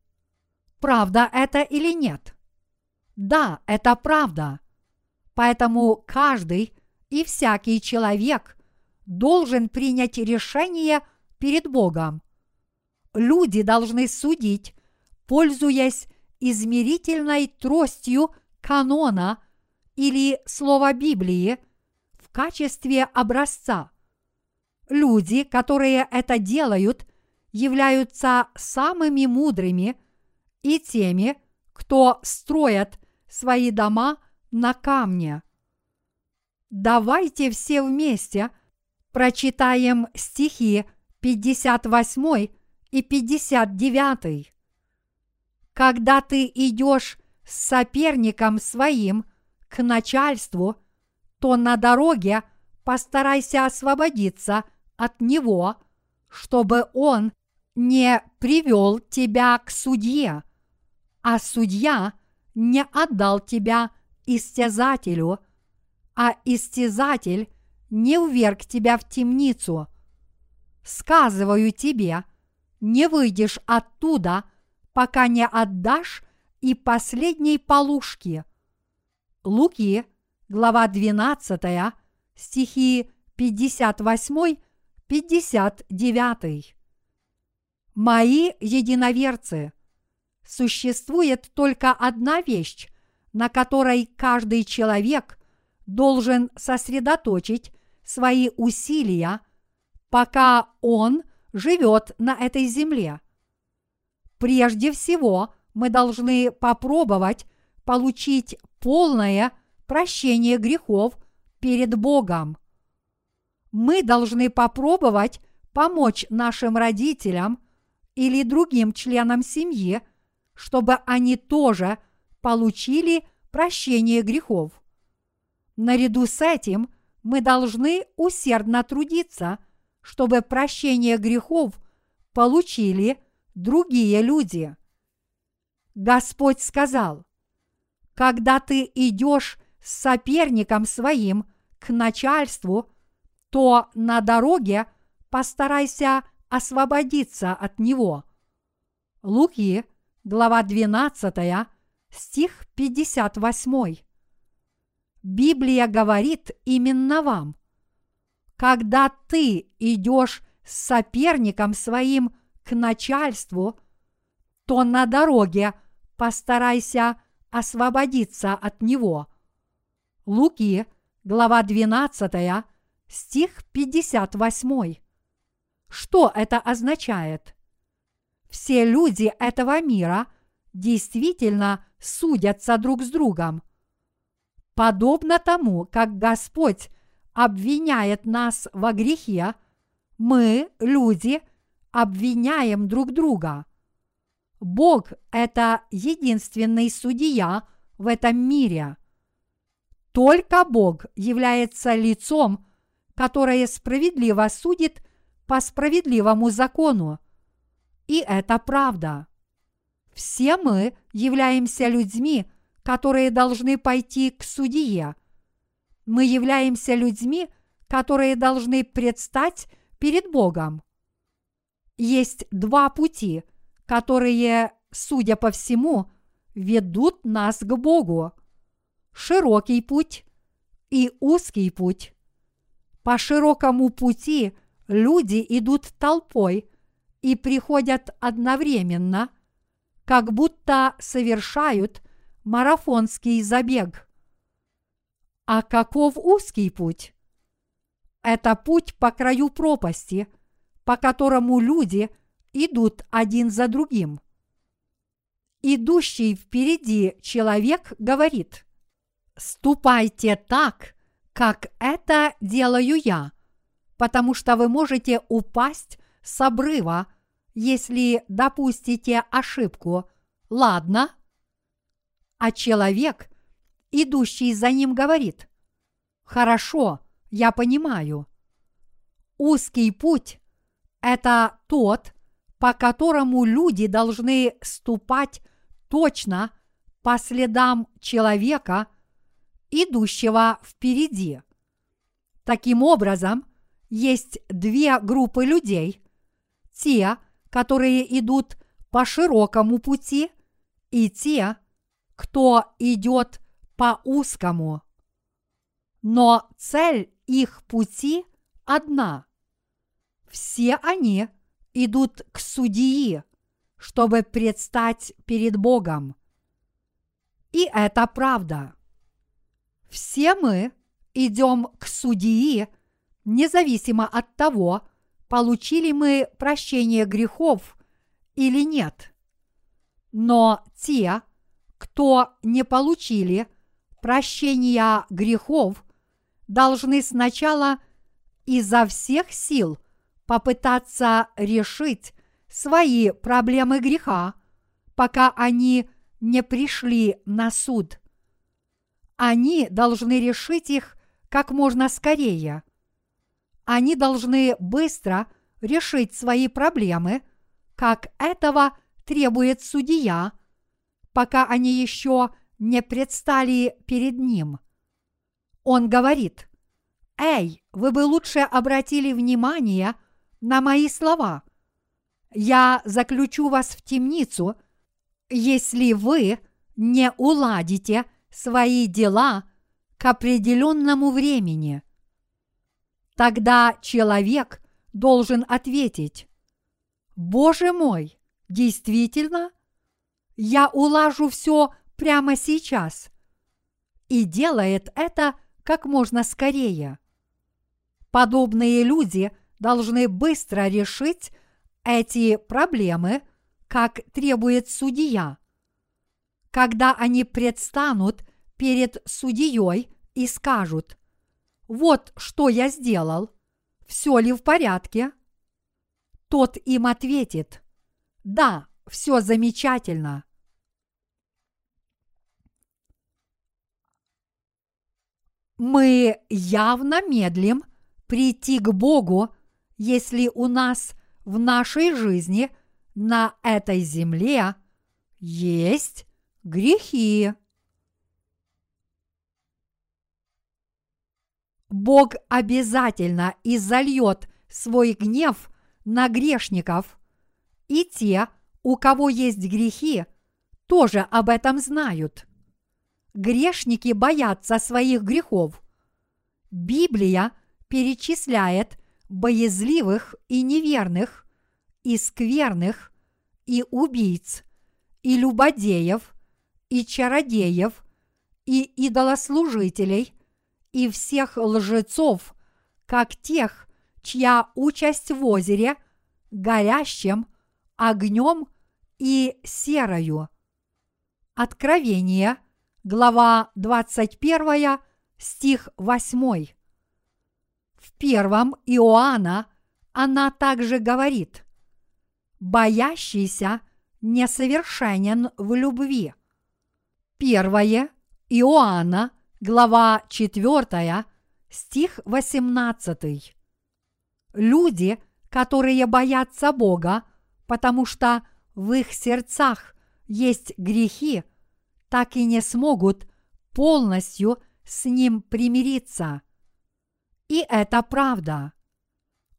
Правда это или нет? Да, это правда. Поэтому каждый и всякий человек должен принять решение перед Богом. Люди должны судить, пользуясь измерительной тростью канона или слова Библии в качестве образца. Люди, которые это делают, являются самыми мудрыми и теми, кто строят свои дома на камне. Давайте все вместе прочитаем стихи 58 и 59. Когда ты идешь с соперником своим к начальству, то на дороге постарайся освободиться от него, чтобы он не привел тебя к судье, а судья не отдал тебя истязателю, а истязатель не уверг тебя в темницу. Сказываю тебе, не выйдешь оттуда, пока не отдашь и последней полушки. Луки, глава 12, стихи 58-59. Мои единоверцы, существует только одна вещь, на которой каждый человек должен сосредоточить свои усилия, пока он живет на этой земле. Прежде всего, мы должны попробовать получить полное прощение грехов перед Богом. Мы должны попробовать помочь нашим родителям или другим членам семьи, чтобы они тоже получили прощение грехов. Наряду с этим мы должны усердно трудиться, чтобы прощение грехов получили другие люди. Господь сказал, когда ты идешь с соперником своим к начальству, то на дороге постарайся освободиться от него. Луки, глава 12, стих 58. Библия говорит именно вам. Когда ты идешь с соперником своим к начальству, то на дороге постарайся освободиться от него. Луки, глава 12, стих 58. Что это означает? Все люди этого мира действительно судятся друг с другом. Подобно тому, как Господь обвиняет нас во грехе, мы, люди, обвиняем друг друга. Бог – это единственный судья в этом мире. Только Бог является лицом, которое справедливо судит по справедливому закону. И это правда. Все мы являемся людьми, которые должны пойти к судье. Мы являемся людьми, которые должны предстать перед Богом. Есть два пути – которые, судя по всему, ведут нас к Богу. Широкий путь и узкий путь. По широкому пути люди идут толпой и приходят одновременно, как будто совершают марафонский забег. А каков узкий путь? Это путь по краю пропасти, по которому люди – идут один за другим. Идущий впереди человек говорит, «Ступайте так, как это делаю я, потому что вы можете упасть с обрыва, если допустите ошибку. Ладно?» А человек, идущий за ним, говорит, «Хорошо, я понимаю». Узкий путь – это тот, по которому люди должны ступать точно по следам человека, идущего впереди. Таким образом, есть две группы людей. Те, которые идут по широкому пути, и те, кто идет по узкому. Но цель их пути одна. Все они – идут к судьи, чтобы предстать перед Богом. И это правда. Все мы идем к судьи, независимо от того, получили мы прощение грехов или нет. Но те, кто не получили прощения грехов, должны сначала изо всех сил – попытаться решить свои проблемы греха, пока они не пришли на суд. Они должны решить их как можно скорее. Они должны быстро решить свои проблемы, как этого требует судья, пока они еще не предстали перед ним. Он говорит, «Эй, вы бы лучше обратили внимание – на мои слова. Я заключу вас в темницу, если вы не уладите свои дела к определенному времени. Тогда человек должен ответить, Боже мой, действительно? Я улажу все прямо сейчас. И делает это как можно скорее. Подобные люди – должны быстро решить эти проблемы, как требует судья. Когда они предстанут перед судьей и скажут, вот что я сделал, все ли в порядке? Тот им ответит, да, все замечательно. Мы явно медлим прийти к Богу если у нас в нашей жизни на этой земле есть грехи. Бог обязательно изольет свой гнев на грешников, и те, у кого есть грехи, тоже об этом знают. Грешники боятся своих грехов. Библия перечисляет боязливых и неверных, и скверных, и убийц, и любодеев, и чародеев, и идолослужителей, и всех лжецов, как тех, чья участь в озере, горящим, огнем и серою. Откровение, глава 21, стих 8. В первом Иоанна она также говорит, «Боящийся несовершенен в любви». Первое Иоанна, глава 4, стих 18. Люди, которые боятся Бога, потому что в их сердцах есть грехи, так и не смогут полностью с Ним примириться. И это правда.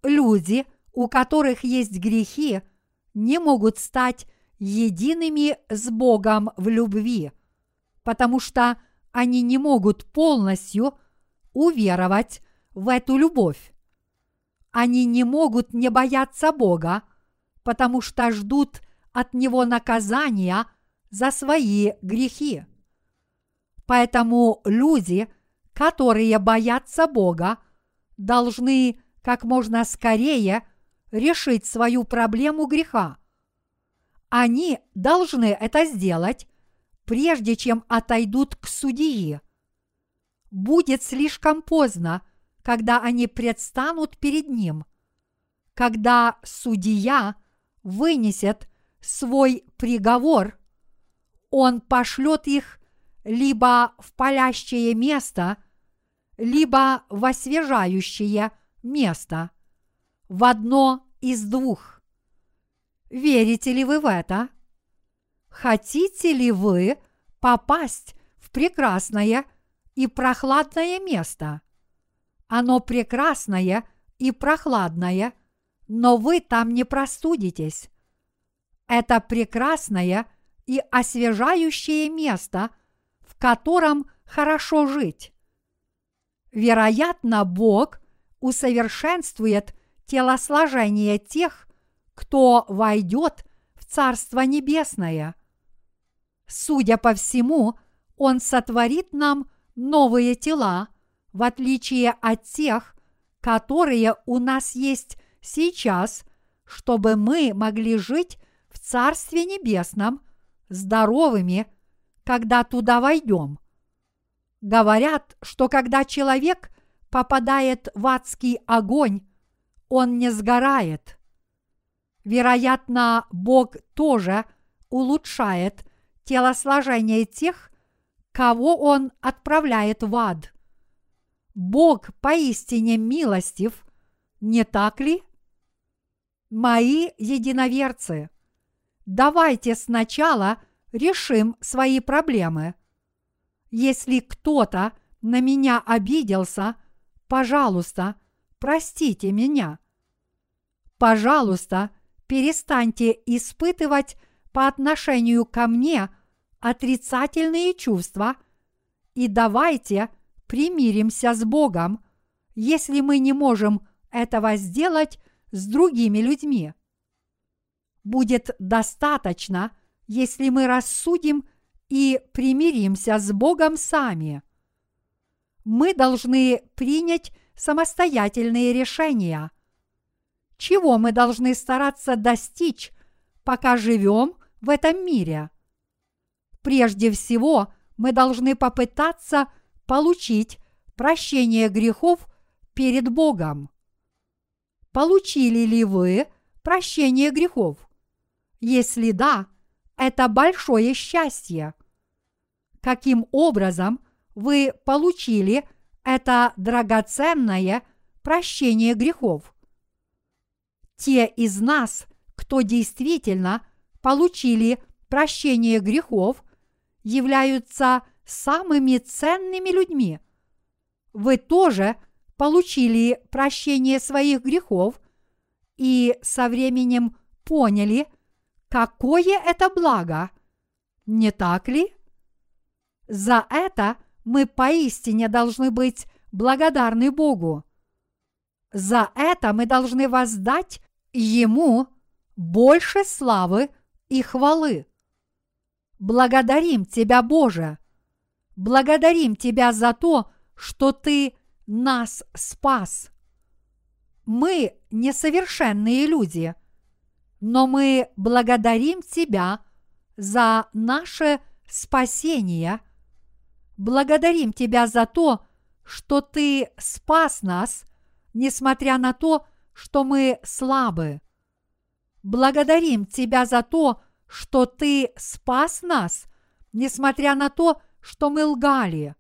Люди, у которых есть грехи, не могут стать едиными с Богом в любви, потому что они не могут полностью уверовать в эту любовь. Они не могут не бояться Бога, потому что ждут от Него наказания за свои грехи. Поэтому люди, которые боятся Бога, должны как можно скорее решить свою проблему греха. Они должны это сделать, прежде чем отойдут к судьи. Будет слишком поздно, когда они предстанут перед ним. Когда судья вынесет свой приговор, он пошлет их либо в палящее место, либо в освежающее место, в одно из двух. Верите ли вы в это? Хотите ли вы попасть в прекрасное и прохладное место? Оно прекрасное и прохладное, но вы там не простудитесь. Это прекрасное и освежающее место, в котором хорошо жить. Вероятно, Бог усовершенствует телосложение тех, кто войдет в Царство Небесное. Судя по всему, Он сотворит нам новые тела, в отличие от тех, которые у нас есть сейчас, чтобы мы могли жить в Царстве Небесном здоровыми, когда туда войдем. Говорят, что когда человек попадает в адский огонь, он не сгорает. Вероятно, Бог тоже улучшает телосложение тех, кого Он отправляет в ад. Бог поистине милостив, не так ли? Мои единоверцы, давайте сначала решим свои проблемы. Если кто-то на меня обиделся, пожалуйста, простите меня. Пожалуйста, перестаньте испытывать по отношению ко мне отрицательные чувства и давайте примиримся с Богом, если мы не можем этого сделать с другими людьми. Будет достаточно, если мы рассудим и примиримся с Богом сами. Мы должны принять самостоятельные решения. Чего мы должны стараться достичь, пока живем в этом мире? Прежде всего, мы должны попытаться получить прощение грехов перед Богом. Получили ли вы прощение грехов? Если да, это большое счастье. Каким образом вы получили это драгоценное прощение грехов? Те из нас, кто действительно получили прощение грехов, являются самыми ценными людьми. Вы тоже получили прощение своих грехов и со временем поняли, какое это благо, не так ли? За это мы поистине должны быть благодарны Богу. За это мы должны воздать Ему больше славы и хвалы. Благодарим Тебя, Боже! Благодарим Тебя за то, что Ты нас спас. Мы несовершенные люди, но мы благодарим Тебя за наше спасение. Благодарим Тебя за то, что Ты спас нас, несмотря на то, что мы слабы. Благодарим Тебя за то, что Ты спас нас, несмотря на то, что мы лгали.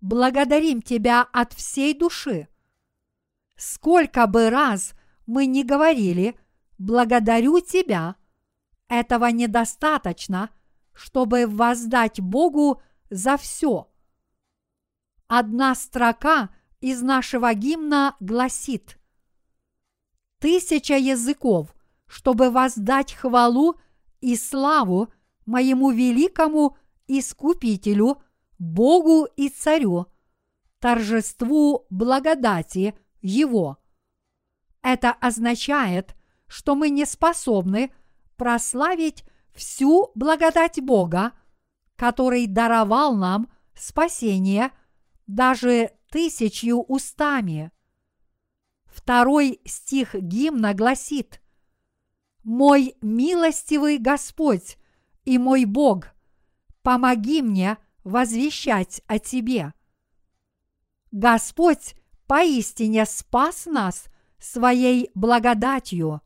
Благодарим Тебя от всей души. Сколько бы раз мы ни говорили «благодарю Тебя», этого недостаточно, чтобы воздать Богу за все. Одна строка из нашего гимна гласит «Тысяча языков, чтобы воздать хвалу и славу моему великому Искупителю, Богу и Царю, торжеству благодати Его». Это означает, что мы не способны прославить всю благодать Бога, который даровал нам спасение даже тысячью устами. Второй стих гимна гласит «Мой милостивый Господь и мой Бог, помоги мне возвещать о Тебе». Господь поистине спас нас своей благодатью.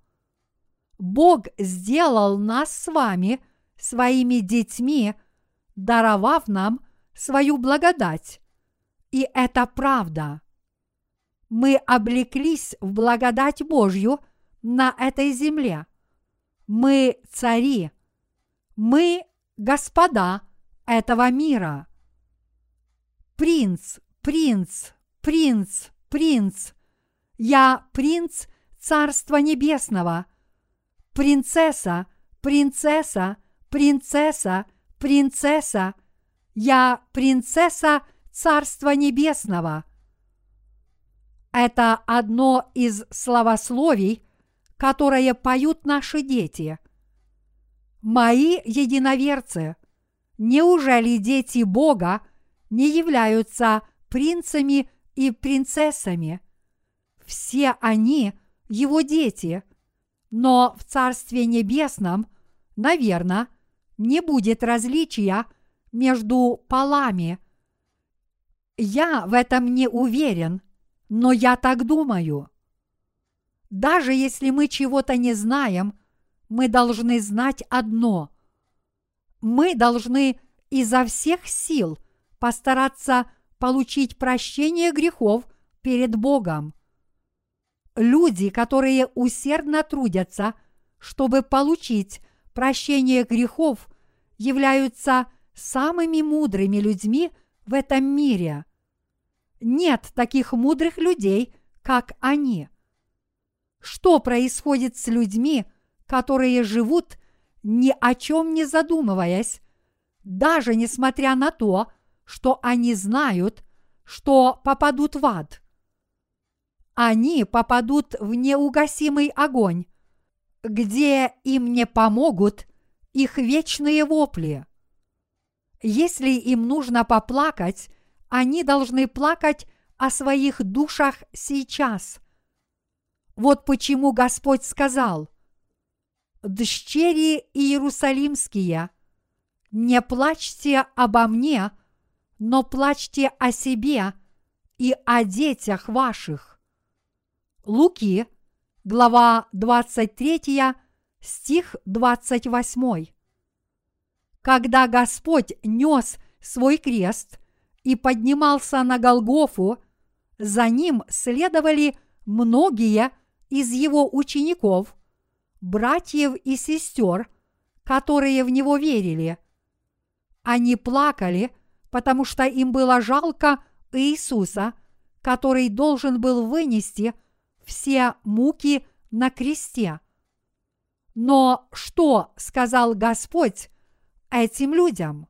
Бог сделал нас с вами своими детьми, даровав нам свою благодать. И это правда. Мы облеклись в благодать Божью на этой земле. Мы цари. Мы господа этого мира. Принц, принц, принц, принц. Я принц Царства Небесного. Принцесса, принцесса, принцесса, принцесса. Я принцесса Царства Небесного. Это одно из словословий, которое поют наши дети. Мои единоверцы, неужели дети Бога не являются принцами и принцессами? Все они его дети, но в Царстве Небесном, наверное, не будет различия между полами – я в этом не уверен, но я так думаю. Даже если мы чего-то не знаем, мы должны знать одно. Мы должны изо всех сил постараться получить прощение грехов перед Богом. Люди, которые усердно трудятся, чтобы получить прощение грехов, являются самыми мудрыми людьми – в этом мире. Нет таких мудрых людей, как они. Что происходит с людьми, которые живут ни о чем не задумываясь, даже несмотря на то, что они знают, что попадут в ад? Они попадут в неугасимый огонь, где им не помогут их вечные вопли. Если им нужно поплакать, они должны плакать о своих душах сейчас. Вот почему Господь сказал, «Дщери Иерусалимские, не плачьте обо мне, но плачьте о себе и о детях ваших». Луки, глава 23, стих 28. Когда Господь нес свой крест и поднимался на Голгофу, за ним следовали многие из его учеников, братьев и сестер, которые в него верили. Они плакали, потому что им было жалко Иисуса, который должен был вынести все муки на кресте. Но что сказал Господь этим людям.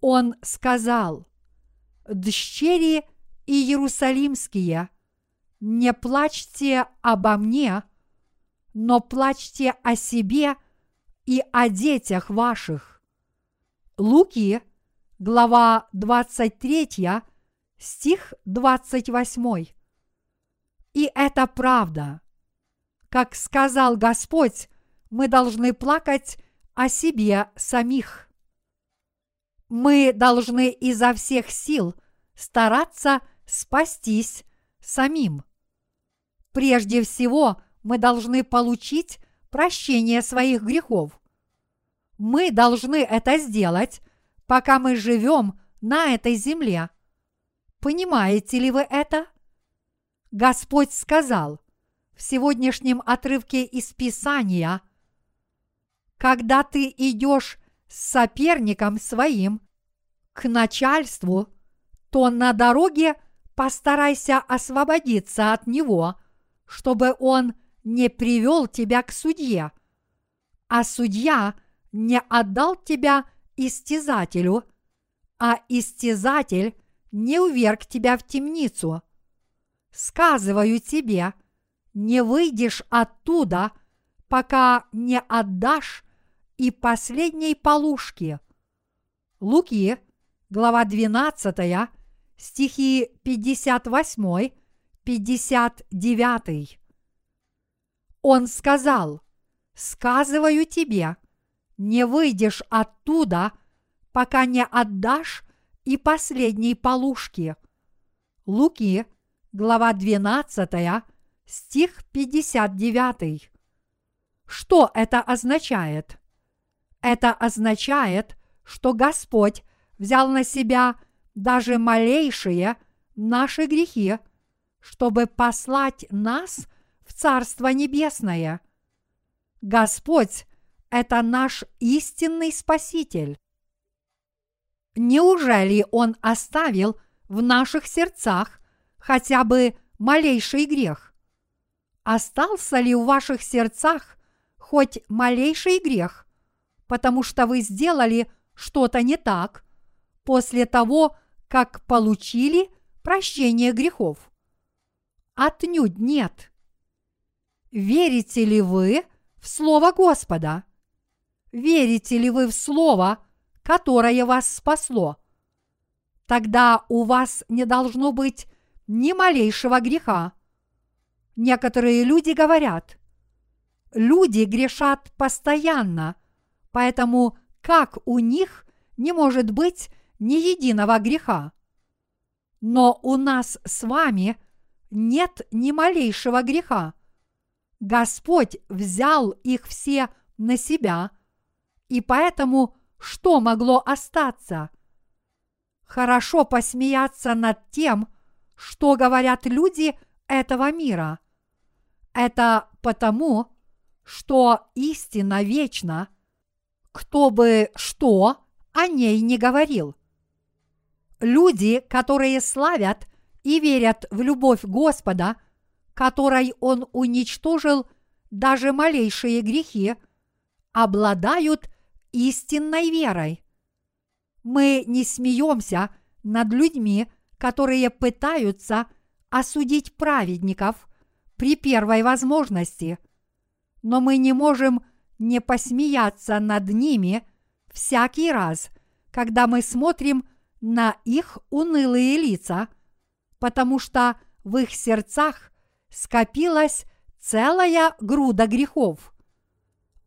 Он сказал, «Дщери и Иерусалимские, не плачьте обо мне, но плачьте о себе и о детях ваших». Луки, глава 23, стих 28. И это правда. Как сказал Господь, мы должны плакать о себе самих. Мы должны изо всех сил стараться спастись самим. Прежде всего, мы должны получить прощение своих грехов. Мы должны это сделать, пока мы живем на этой земле. Понимаете ли вы это? Господь сказал в сегодняшнем отрывке из Писания, когда ты идешь с соперником своим к начальству, то на дороге постарайся освободиться от него, чтобы он не привел тебя к судье, а судья не отдал тебя истязателю, а истязатель не уверг тебя в темницу. Сказываю тебе, не выйдешь оттуда, пока не отдашь и последней полушки. Луки, глава 12, стихи 58-59. Он сказал, «Сказываю тебе, не выйдешь оттуда, пока не отдашь и последней полушки». Луки, глава 12, стих 59. Что это означает? Это означает, что Господь взял на себя даже малейшие наши грехи, чтобы послать нас в Царство Небесное. Господь – это наш истинный Спаситель. Неужели Он оставил в наших сердцах хотя бы малейший грех? Остался ли в ваших сердцах хоть малейший грех, потому что вы сделали что-то не так после того, как получили прощение грехов? Отнюдь нет. Верите ли вы в Слово Господа? Верите ли вы в Слово, которое вас спасло? Тогда у вас не должно быть ни малейшего греха. Некоторые люди говорят, люди грешат постоянно, поэтому как у них не может быть ни единого греха? Но у нас с вами нет ни малейшего греха – Господь взял их все на себя, и поэтому что могло остаться? Хорошо посмеяться над тем, что говорят люди этого мира. Это потому, что истина вечна, кто бы что о ней не говорил. Люди, которые славят и верят в любовь Господа – которой Он уничтожил даже малейшие грехи, обладают истинной верой. Мы не смеемся над людьми, которые пытаются осудить праведников при первой возможности, но мы не можем не посмеяться над ними всякий раз, когда мы смотрим на их унылые лица, потому что в их сердцах скопилась целая груда грехов.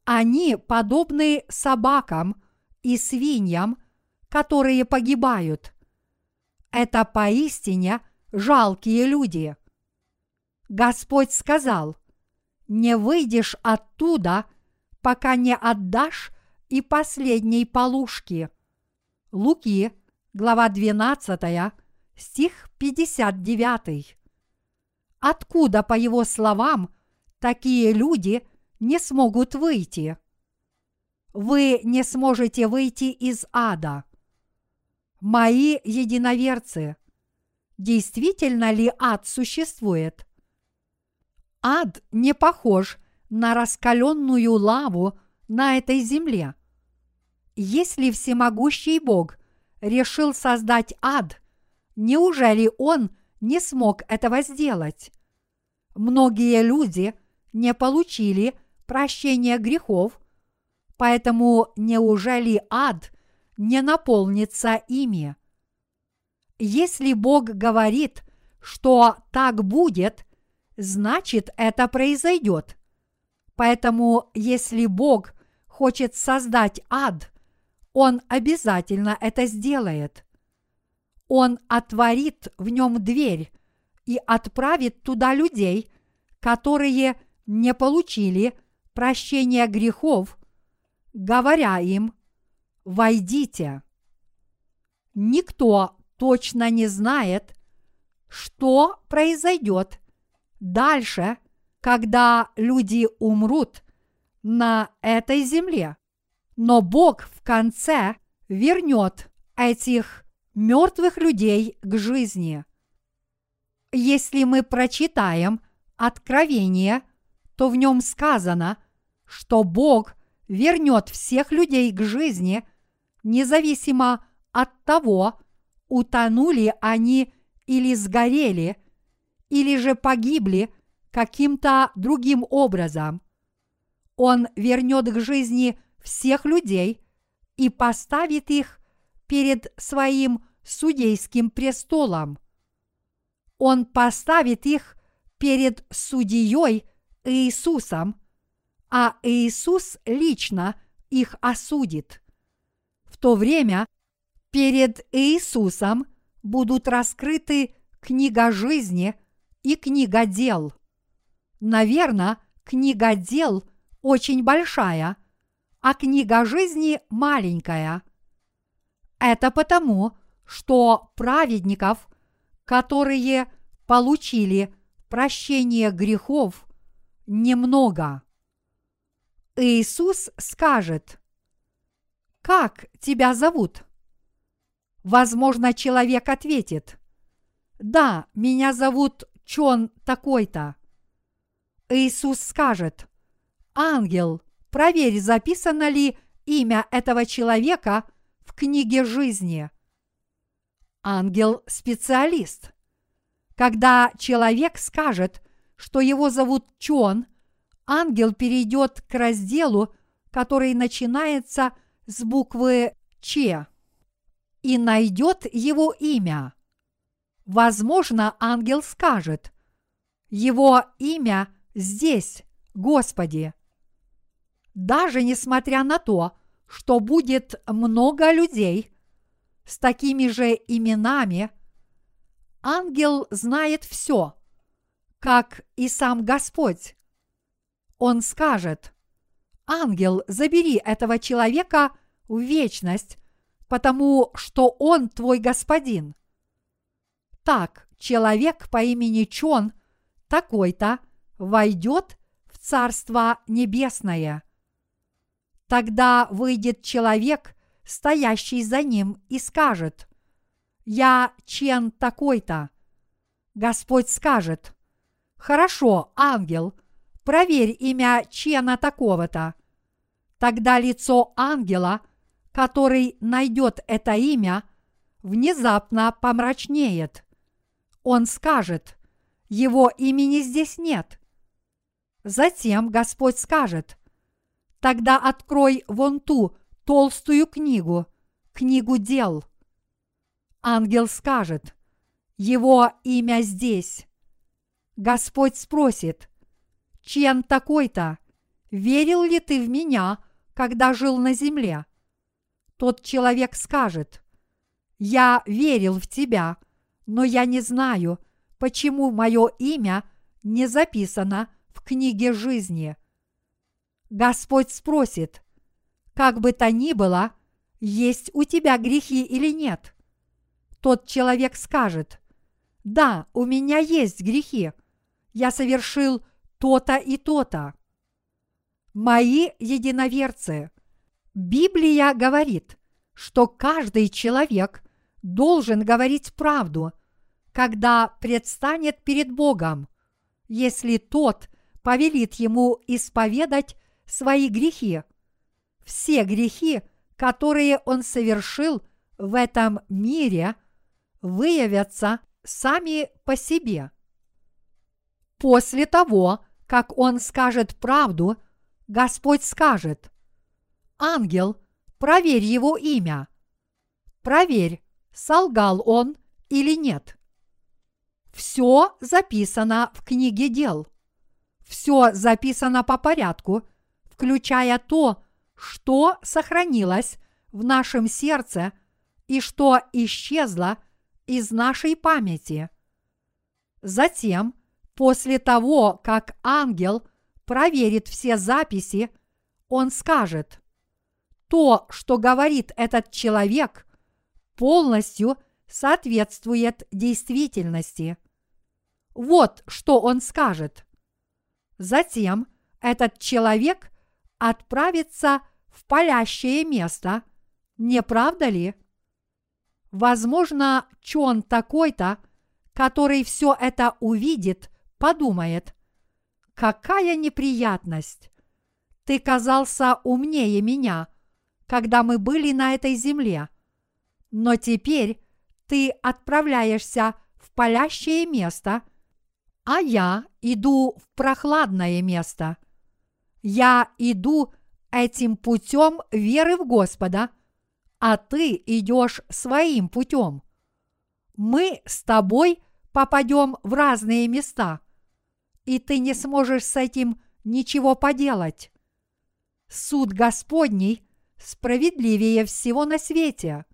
Они подобны собакам и свиньям, которые погибают. Это поистине жалкие люди. Господь сказал, не выйдешь оттуда, пока не отдашь и последней полушки. Луки, глава 12, стих 59. Откуда, по его словам, такие люди не смогут выйти? Вы не сможете выйти из ада. Мои единоверцы, действительно ли ад существует? Ад не похож на раскаленную лаву на этой земле. Если всемогущий Бог решил создать ад, неужели Он не смог этого сделать? Многие люди не получили прощения грехов, поэтому неужели ад не наполнится ими. Если Бог говорит, что так будет, значит это произойдет. Поэтому, если Бог хочет создать ад, Он обязательно это сделает. Он отворит в нем дверь и отправит туда людей, которые не получили прощения грехов, говоря им «Войдите». Никто точно не знает, что произойдет дальше, когда люди умрут на этой земле. Но Бог в конце вернет этих мертвых людей к жизни. Если мы прочитаем Откровение, то в нем сказано, что Бог вернет всех людей к жизни, независимо от того, утонули они или сгорели, или же погибли каким-то другим образом. Он вернет к жизни всех людей и поставит их перед своим судейским престолом. Он поставит их перед судьей Иисусом, а Иисус лично их осудит. В то время перед Иисусом будут раскрыты книга жизни и книга дел. Наверное, книга дел очень большая, а книга жизни маленькая. Это потому, что праведников, которые получили прощение грехов, немного. Иисус скажет, «Как тебя зовут?» Возможно, человек ответит, «Да, меня зовут Чон такой-то». Иисус скажет, «Ангел, проверь, записано ли имя этого человека в книге жизни». Ангел – специалист. Когда человек скажет, что его зовут Чон, ангел перейдет к разделу, который начинается с буквы Ч и найдет его имя. Возможно, ангел скажет, его имя здесь, Господи. Даже несмотря на то, что будет много людей с такими же именами, ангел знает все, как и сам Господь. Он скажет, ангел, забери этого человека в вечность, потому что он твой господин. Так человек по имени Чон такой-то войдет в Царство Небесное. Тогда выйдет человек, стоящий за ним, и скажет, «Я Чен такой-то». Господь скажет, «Хорошо, ангел, проверь имя Чена такого-то». Тогда лицо ангела – который найдет это имя, внезапно помрачнеет. Он скажет, его имени здесь нет. Затем Господь скажет, тогда открой вон ту толстую книгу, книгу дел. Ангел скажет, его имя здесь. Господь спросит, Чен такой-то, верил ли ты в меня, когда жил на земле? тот человек скажет, «Я верил в тебя, но я не знаю, почему мое имя не записано в книге жизни». Господь спросит, «Как бы то ни было, есть у тебя грехи или нет?» Тот человек скажет, «Да, у меня есть грехи. Я совершил то-то и то-то». Мои единоверцы – Библия говорит, что каждый человек должен говорить правду, когда предстанет перед Богом, если тот повелит ему исповедать свои грехи. Все грехи, которые он совершил в этом мире, выявятся сами по себе. После того, как он скажет правду, Господь скажет – Ангел, проверь его имя, проверь, солгал он или нет. Все записано в книге дел. Все записано по порядку, включая то, что сохранилось в нашем сердце и что исчезло из нашей памяти. Затем, после того, как ангел проверит все записи, он скажет, то, что говорит этот человек, полностью соответствует действительности. Вот что он скажет. Затем этот человек отправится в палящее место, не правда ли? Возможно, Чон такой-то, который все это увидит, подумает, какая неприятность! Ты казался умнее меня, когда мы были на этой земле, но теперь ты отправляешься в палящее место, а я иду в прохладное место. Я иду этим путем веры в Господа, а ты идешь своим путем. Мы с тобой попадем в разные места, и ты не сможешь с этим ничего поделать. Суд Господний справедливее всего на свете.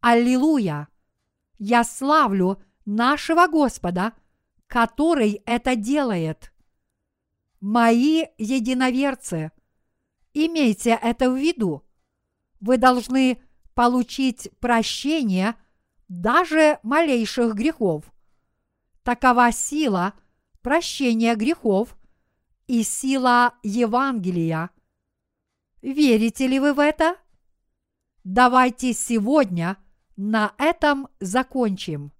Аллилуйя! Я славлю нашего Господа, который это делает. Мои единоверцы, имейте это в виду. Вы должны получить прощение даже малейших грехов. Такова сила прощения грехов и сила Евангелия. Верите ли вы в это? Давайте сегодня на этом закончим.